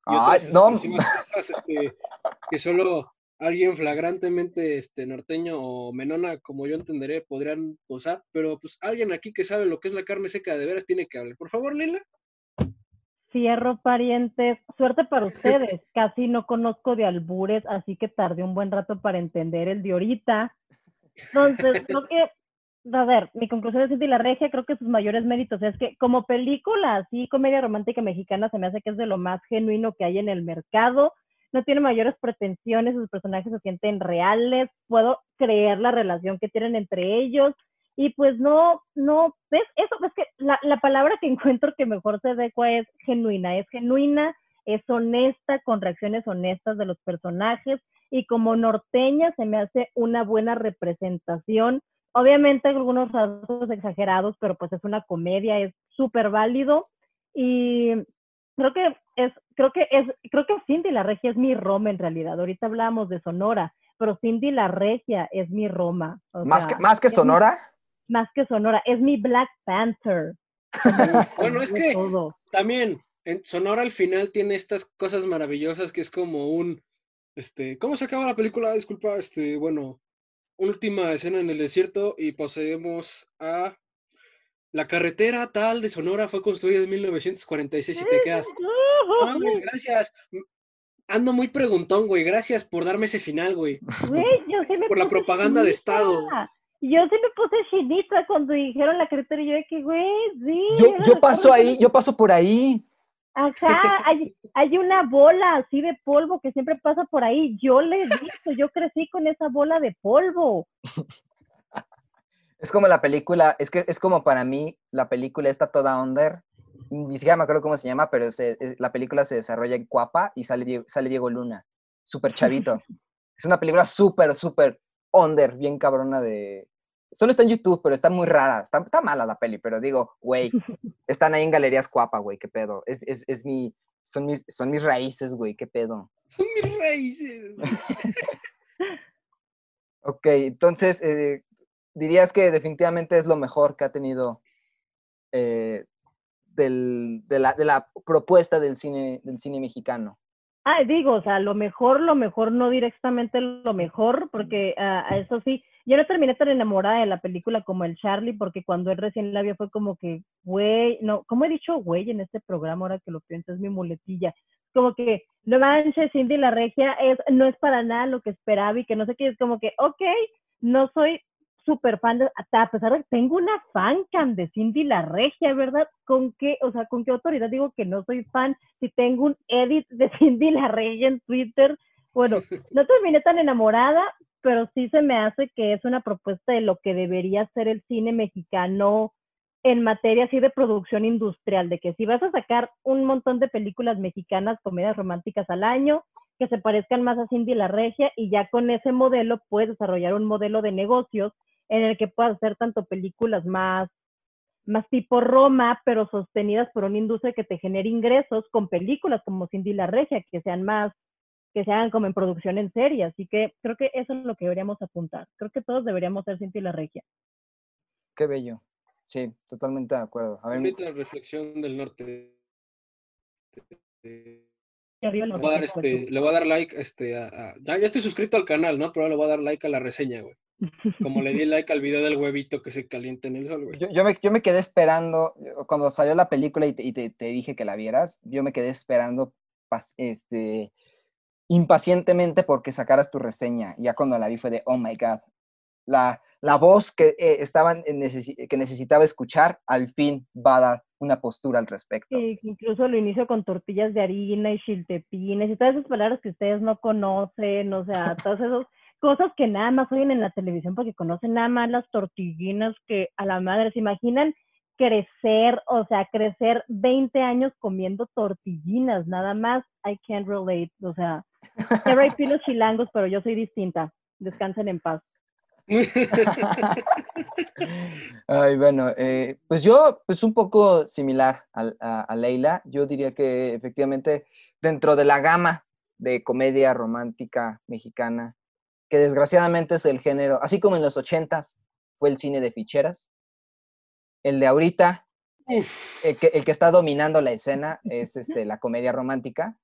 [SPEAKER 3] y
[SPEAKER 4] Ay,
[SPEAKER 3] otras
[SPEAKER 4] no.
[SPEAKER 3] cosas este, que solo alguien flagrantemente este, norteño o menona, como yo entenderé, podrían posar, pero pues alguien aquí que sabe lo que es la carne seca de veras tiene que hablar. Por favor, Lila.
[SPEAKER 5] Cierro parientes. Suerte para ustedes. Casi no conozco de albures, así que tardé un buen rato para entender el de ahorita. Entonces, creo que, a ver, mi conclusión de Cindy la Regia, creo que sus mayores méritos es que como película, así, comedia romántica mexicana, se me hace que es de lo más genuino que hay en el mercado. No tiene mayores pretensiones, sus personajes se sienten reales, puedo creer la relación que tienen entre ellos. Y pues no, no, ¿ves? Eso, es que la, la palabra que encuentro que mejor se adecua es genuina, es genuina, es honesta, con reacciones honestas de los personajes, y como norteña se me hace una buena representación. Obviamente algunos rasgos exagerados, pero pues es una comedia, es súper válido, y creo que es, creo que es, creo que Cindy la Regia es mi Roma en realidad. Ahorita hablábamos de Sonora, pero Cindy la Regia es mi Roma. o
[SPEAKER 4] más
[SPEAKER 5] sea,
[SPEAKER 4] que, más que Sonora.
[SPEAKER 5] Más que Sonora, es mi Black Panther.
[SPEAKER 3] Bueno, es que
[SPEAKER 5] todo.
[SPEAKER 3] también en Sonora al final tiene estas cosas maravillosas que es como un, este, ¿cómo se acaba la película? Disculpa, este, bueno, última escena en el desierto y poseemos a la carretera tal de Sonora fue construida en 1946 y te quedas, "No mames, gracias. M- Ando muy preguntón, güey. Gracias por darme ese final, güey.
[SPEAKER 5] Yo
[SPEAKER 3] por la propaganda de
[SPEAKER 5] chinita. Yo sí me puse chinita cuando dijeron la carretera y yo de que, güey, sí.
[SPEAKER 4] Yo, paso ahí, yo paso por ahí.
[SPEAKER 5] Ajá, hay, hay una bola así de polvo que siempre pasa por ahí. Yo le he visto, yo crecí con esa bola de polvo.
[SPEAKER 4] Es como la película, es que es como para mí la película está toda under. Ni siquiera me acuerdo cómo se llama, pero se- es- la película se desarrolla en Cuapa y sale sale Diego Luna, súper chavito. es una película súper, súper under, bien cabrona de... Solo está en YouTube, pero está muy rara. Está, está mala la peli, pero digo, güey, están ahí en Galerías Cuapa, güey, qué pedo. Es, es, es mi, son mis, son mis raíces, güey, qué pedo.
[SPEAKER 3] Son mis raíces.
[SPEAKER 4] Ok, entonces, eh, dirías que definitivamente es lo mejor que ha tenido eh, del- de, la, de la propuesta del cine, del cine mexicano.
[SPEAKER 5] Ah, digo, o sea, lo mejor, lo mejor, no directamente lo mejor, porque a eso sí, yo no terminé tan enamorada de la película como el Charlie, porque cuando él recién la vio fue como que, güey, no, ¿cómo he dicho güey en este programa ahora que lo pienso? Es mi muletilla. Como que, no manches, Cindy la Regia es, no es para nada lo que esperaba y que no sé qué, es como que, ok, no soy súper fan de, hasta a pesar de que tengo una fancam de Cindy la Regia, ¿verdad? ¿Con qué, o sea, con qué autoridad digo que no soy fan si tengo un edit de Cindy la Regia en Twitter? Bueno, no terminé tan enamorada, pero sí se me hace que es una propuesta de lo que debería ser el cine mexicano en materia así de producción industrial, de que si vas a sacar un montón de películas mexicanas, comedias románticas al año, que se parezcan más a Cindy la Regia, y ya con ese modelo puedes desarrollar un modelo de negocios en el que puedas hacer tanto películas más más tipo Roma, pero sostenidas por una industria que te genere ingresos con películas como Cindy la Regia, que sean más, que sean como en producción en serie. Así que creo que eso es lo que deberíamos apuntar. Creo que todos deberíamos ser Cindy la Regia.
[SPEAKER 4] Qué bello. Sí, totalmente de acuerdo. A ver,
[SPEAKER 3] Bonita reflexión del norte.
[SPEAKER 5] Y arriba
[SPEAKER 3] Le voy a dar, este, le voy a dar like, este, a, a- ya, ya estoy suscrito al canal, ¿no? Pero le voy a dar like a la reseña, güey. Como le di like al video del huevito que se calienta en el sol, güey.
[SPEAKER 4] yo, yo me, yo me quedé esperando, cuando salió la película y te, y te- te dije que la vieras, yo me quedé esperando pas- este, impacientemente porque sacaras tu reseña. Ya cuando la vi fue de, oh my god, la, la voz que, eh, estaban necesi- que necesitaba escuchar al fin va a dar una postura al respecto.
[SPEAKER 5] Sí, incluso lo inicio con tortillas de harina y chiltepines y todas esas palabras que ustedes no conocen, o sea, todas esas cosas que nada más oyen en la televisión porque conocen nada más las tortillinas que a la madre se imaginan crecer, o sea, crecer 20 años comiendo tortillinas, nada más, I can't relate, o sea, R.I.P. los chilangos, pero yo soy distinta, descansen en paz.
[SPEAKER 4] Ay, bueno, eh, pues yo, pues un poco similar al- a, a Leila, yo diría que efectivamente dentro de la gama de comedia romántica mexicana, que desgraciadamente es el género, así como en los ochentas fue el cine de ficheras, el de ahorita, el que, el que está dominando la escena es este, la comedia romántica,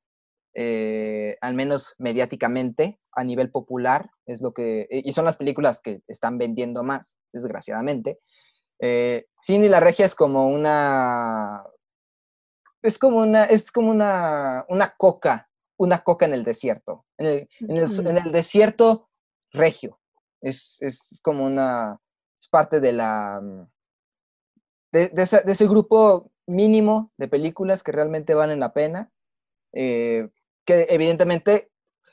[SPEAKER 4] eh, al menos mediáticamente, a nivel popular, es lo que, y son las películas que están vendiendo más, desgraciadamente. Eh, Cindy la Regia es como una, es como una, es como una, una coca, una coca en el desierto, en el, en el, en el desierto regio. Es, es como una, es parte de la, mm, de, de ese, de ese grupo mínimo de películas que realmente valen la pena, eh, que evidentemente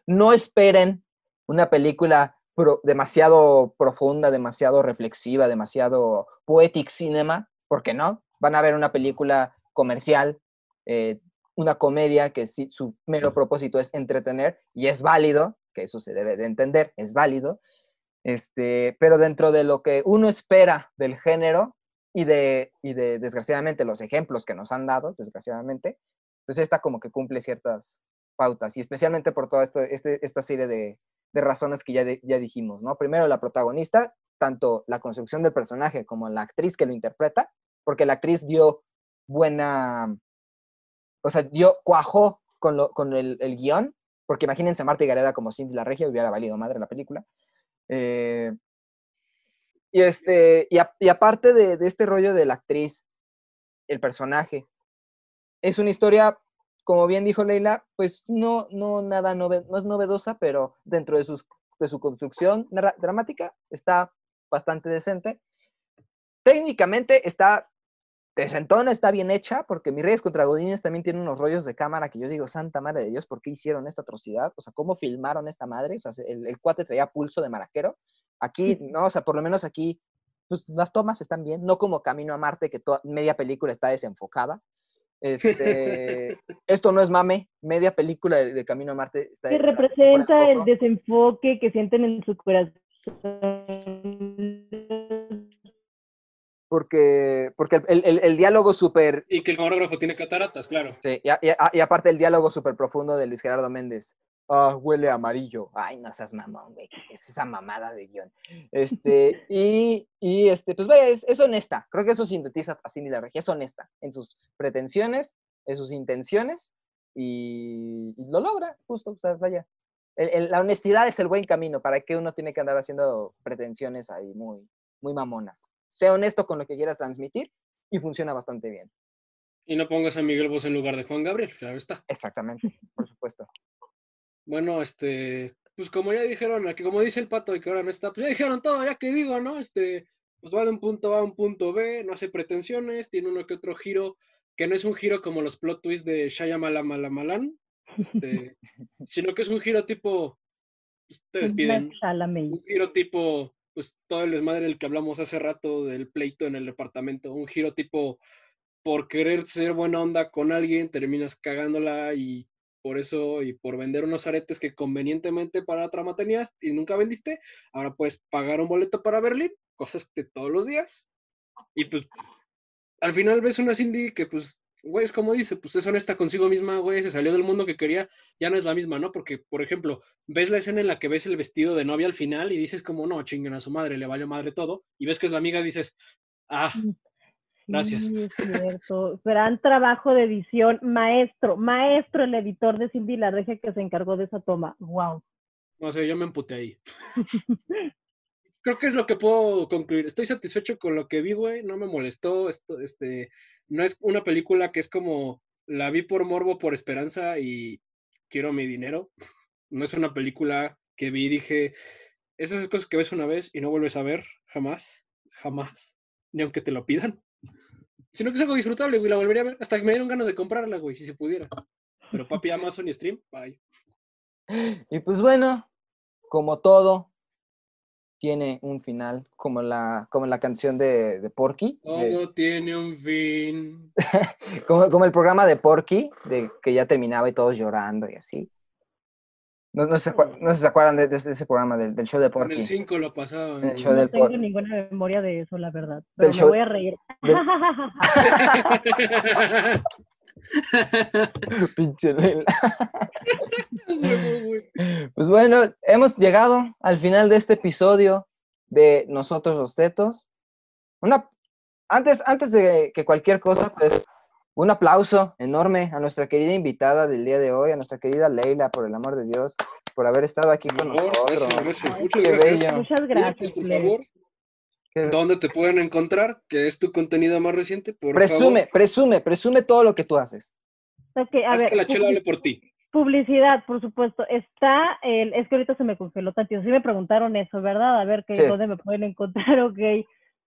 [SPEAKER 4] no esperen una película pro- demasiado profunda, demasiado reflexiva, demasiado poetic cinema, porque no, van a ver una película comercial, eh, una comedia que sí, su mero propósito es entretener y es válido, que eso se debe de entender, es válido, este, pero dentro de lo que uno espera del género y de, y de desgraciadamente los ejemplos que nos han dado, desgraciadamente, pues esta como que cumple ciertas pautas y especialmente por toda esta, este- esta serie de, razones que ya, ya dijimos, ¿no? Primero la protagonista, tanto la construcción del personaje como la actriz que lo interpreta, porque la actriz dio buena, o sea, dio, cuajó con, lo, con el, el guion, porque imagínense a Marta y Gareda como Cindy la Regia, hubiera valido madre la película. Eh, y, este, y, aparte de, este rollo de la actriz, el personaje, es una historia, como bien dijo Leila, pues no, no, nada no es novedosa, pero dentro de, de su construcción dramática está bastante decente. Técnicamente está decentona, está bien hecha, porque Mi Reyes contra Godines también tiene unos rollos de cámara que yo digo, santa madre de Dios, ¿por qué hicieron esta atrocidad? O sea, ¿cómo filmaron esta madre? O sea, se- el, el cuate traía pulso de maraquero. Aquí, no, o sea, por lo menos aquí, pues las tomas están bien, no como Camino a Marte, que toda, media película está desenfocada. Este, esto no es mame, media película de, de Camino a Marte está
[SPEAKER 5] Que representa el desenfoque que sienten en su corazón.
[SPEAKER 4] Porque, porque el, el- el diálogo súper
[SPEAKER 3] Y que el camarógrafo tiene cataratas, claro.
[SPEAKER 4] Sí, y, a- y a- y aparte el diálogo súper profundo de Luis Gerardo Méndez. Ah, huele a amarillo. Ay, no seas mamón, güey. ¿qué Es esa mamada de guion. Este, y, y este, pues vaya, es, es honesta. Creo que eso sintetiza a Cindy la Regia. Es honesta en sus pretensiones, en sus intenciones y, y lo logra, justo. O sea, vaya. El- el- la honestidad es el buen camino. ¿Para qué uno tiene que andar haciendo pretensiones ahí muy, muy mamonas? Sea honesto con lo que quieras transmitir y funciona bastante bien.
[SPEAKER 3] Y no pongas a Miguel Bosé en lugar de Juan Gabriel, claro está.
[SPEAKER 4] Exactamente, por supuesto.
[SPEAKER 3] Bueno, este, pues como ya dijeron, aquí como dice el pato y que ahora no está, pues ya dijeron todo, ya que digo, ¿no? Este, pues va de un punto A a un punto B, no hace pretensiones, tiene uno que otro giro, que no es un giro como los plot twists de Shyamalan, este, sino que es un giro tipo, pues, te despiden,
[SPEAKER 5] Night Chalamet.
[SPEAKER 3] un giro tipo, pues todo el desmadre del que hablamos hace rato del pleito en el departamento, un giro tipo, por querer ser buena onda con alguien, terminas cagándola y por eso y por vender unos aretes que convenientemente para la trama tenías y nunca vendiste, ahora puedes pagar un boleto para Berlín, cosas de todos los días. Y pues al final ves una Cindy que, pues, güey, es como dice, pues es honesta consigo misma, güey, se salió del mundo que quería, ya no es la misma, ¿no? Porque, por ejemplo, ves la escena en la que ves el vestido de novia al final y dices como, no, chinguen a su madre, le valió madre todo, y ves que es la amiga dices, ah, Gracias.
[SPEAKER 5] Sí, es cierto. Gran trabajo de edición. Maestro, maestro el editor de Cindy La Regia que se encargó de esa toma. Wow.
[SPEAKER 3] no sé, yo me emputé ahí. Creo que es lo que puedo concluir. Estoy satisfecho con lo que vi, güey, no me molestó, esto, este, no es una película que es como, la vi por morbo, por esperanza y quiero mi dinero. No es una película que vi y dije, esas cosas que ves una vez y no vuelves a ver, jamás, jamás, ni aunque te lo pidan. Sino que es algo disfrutable, güey, la volvería a ver, hasta que me dieron ganas de comprarla, güey, si se pudiera. Pero papi, Amazon y Stream, bye.
[SPEAKER 4] Y pues bueno, como todo, tiene un final, como la, como la canción de, de Porky, de-
[SPEAKER 3] Todo tiene un fin.
[SPEAKER 4] como, como el programa de Porky, de que ya terminaba y todos llorando y así. No, no, se, no se acuerdan de, de ese- de ese programa, del, del show de
[SPEAKER 3] En
[SPEAKER 4] Porky.
[SPEAKER 3] el 5 lo.
[SPEAKER 4] En el
[SPEAKER 3] güey.
[SPEAKER 4] show
[SPEAKER 5] No
[SPEAKER 4] del
[SPEAKER 5] tengo
[SPEAKER 4] por-
[SPEAKER 5] ninguna memoria de eso, la verdad. Pero
[SPEAKER 4] Del
[SPEAKER 5] me
[SPEAKER 4] show-
[SPEAKER 5] voy a reír.
[SPEAKER 4] del- Pinche Lela. Pues bueno, hemos llegado al final de este episodio de Nosotros los Tetos. Una, antes, antes de que cualquier cosa, pues un aplauso enorme a nuestra querida invitada del día de hoy, a nuestra querida Leila, por el amor de Dios, por haber estado aquí con nosotros.
[SPEAKER 3] gracias, gracias. Muchas
[SPEAKER 4] Qué
[SPEAKER 3] gracias.
[SPEAKER 4] bello.
[SPEAKER 5] Muchas gracias,
[SPEAKER 3] por favor,
[SPEAKER 4] Qué-
[SPEAKER 3] ¿dónde te pueden encontrar? Que es tu contenido más reciente, por
[SPEAKER 4] Presume,
[SPEAKER 3] favor.
[SPEAKER 4] presume, presume todo lo que tú haces.
[SPEAKER 5] Ok, a
[SPEAKER 3] Haz
[SPEAKER 5] ver,
[SPEAKER 3] que la chela hable por ti.
[SPEAKER 5] Publicidad, por supuesto. Está el, es que ahorita se me congeló tantito. Sí me preguntaron eso, ¿verdad? A ver, que,
[SPEAKER 4] Sí.
[SPEAKER 5] ¿dónde me pueden encontrar? Ok.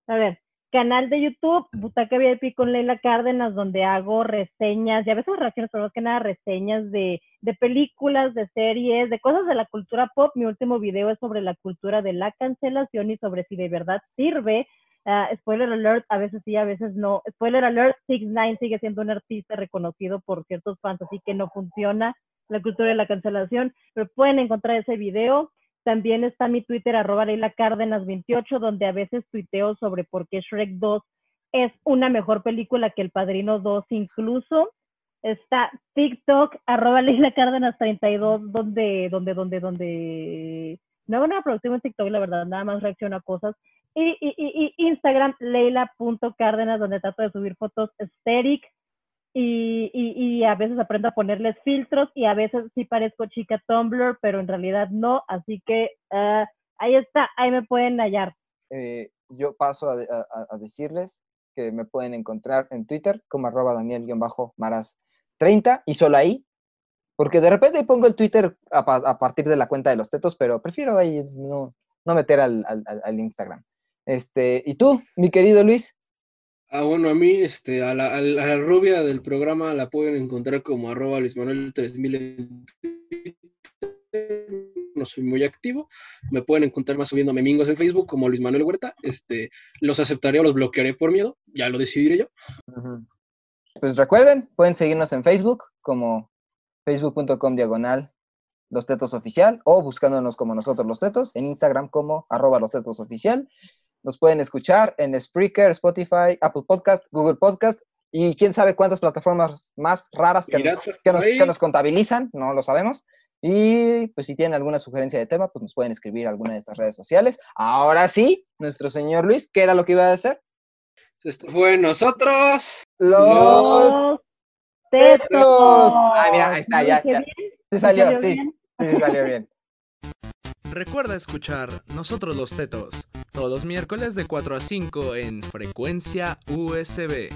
[SPEAKER 5] A ver, canal de YouTube, Butaca VIP con Leila Cárdenas, donde hago reseñas, y a veces reacciones, pero más que nada reseñas de, de películas, de series, de cosas de la cultura pop. Mi último video es sobre la cultura de la cancelación y sobre si de verdad sirve. Ah, spoiler alert, a veces sí, a veces no. Spoiler alert, 6 9 sigue siendo un artista reconocido por ciertos fans, así que no funciona la cultura de la cancelación, pero pueden encontrar ese video. También está mi Twitter, arroba Leila Cárdenas 28, donde a veces tuiteo sobre por qué Shrek 2 es una mejor película que El Padrino 2 incluso. Está TikTok, arroba Leila Cárdenas 32, donde, donde, donde, donde... No hago nada productivo en TikTok, la verdad, nada más reacciono a cosas. Y, y, y, y Instagram, leila.cárdenas, donde trato de subir fotos aesthetic, y, y, a veces aprendo a ponerles filtros y a veces sí parezco chica Tumblr, pero en realidad no, así que ah, ahí está, ahí me pueden hallar.
[SPEAKER 4] eh, yo paso a, a- a- decirles que me pueden encontrar en Twitter como arroba Daniel-Maras30 y solo ahí, porque de repente pongo el Twitter a, a partir de la cuenta de los tetos, pero prefiero ahí no, no meter al- al- al Instagram. Este, ¿y tú, mi querido Luis?
[SPEAKER 3] Ah, bueno, a mí, este, a la, rubia del programa la pueden encontrar como arroba Luis Manuel 3000 en. No soy muy activo. Me pueden encontrar más subiendo memingos en Facebook como Luis Manuel Huerta. Este, los aceptaré o los bloquearé por miedo. Ya lo decidiré yo.
[SPEAKER 4] Pues recuerden, pueden seguirnos en Facebook como facebook.com diagonal los tetos oficial o buscándonos como nosotros los tetos, en Instagram como arroba los tetos oficial. Nos pueden escuchar en Spreaker, Spotify, Apple Podcast, Google Podcast y quién sabe cuántas plataformas más raras que, nos,
[SPEAKER 3] ahí.
[SPEAKER 4] que nos contabilizan, no lo sabemos. Y pues si tienen alguna sugerencia de tema, pues nos pueden escribir a alguna de estas redes sociales. Ahora sí, nuestro señor Luis, ¿qué era lo que iba a hacer?
[SPEAKER 3] Esto fue nosotros.
[SPEAKER 4] Los
[SPEAKER 5] tetos.
[SPEAKER 4] Ah, mira, ahí está,
[SPEAKER 5] ¿Lo
[SPEAKER 4] ya, ya. Sí salió,
[SPEAKER 5] salió
[SPEAKER 4] sí.
[SPEAKER 5] bien?
[SPEAKER 4] Sí, sí salió bien.
[SPEAKER 7] Recuerda escuchar Nosotros los Tetos todos miércoles de 4 a 5 en frecuencia USB.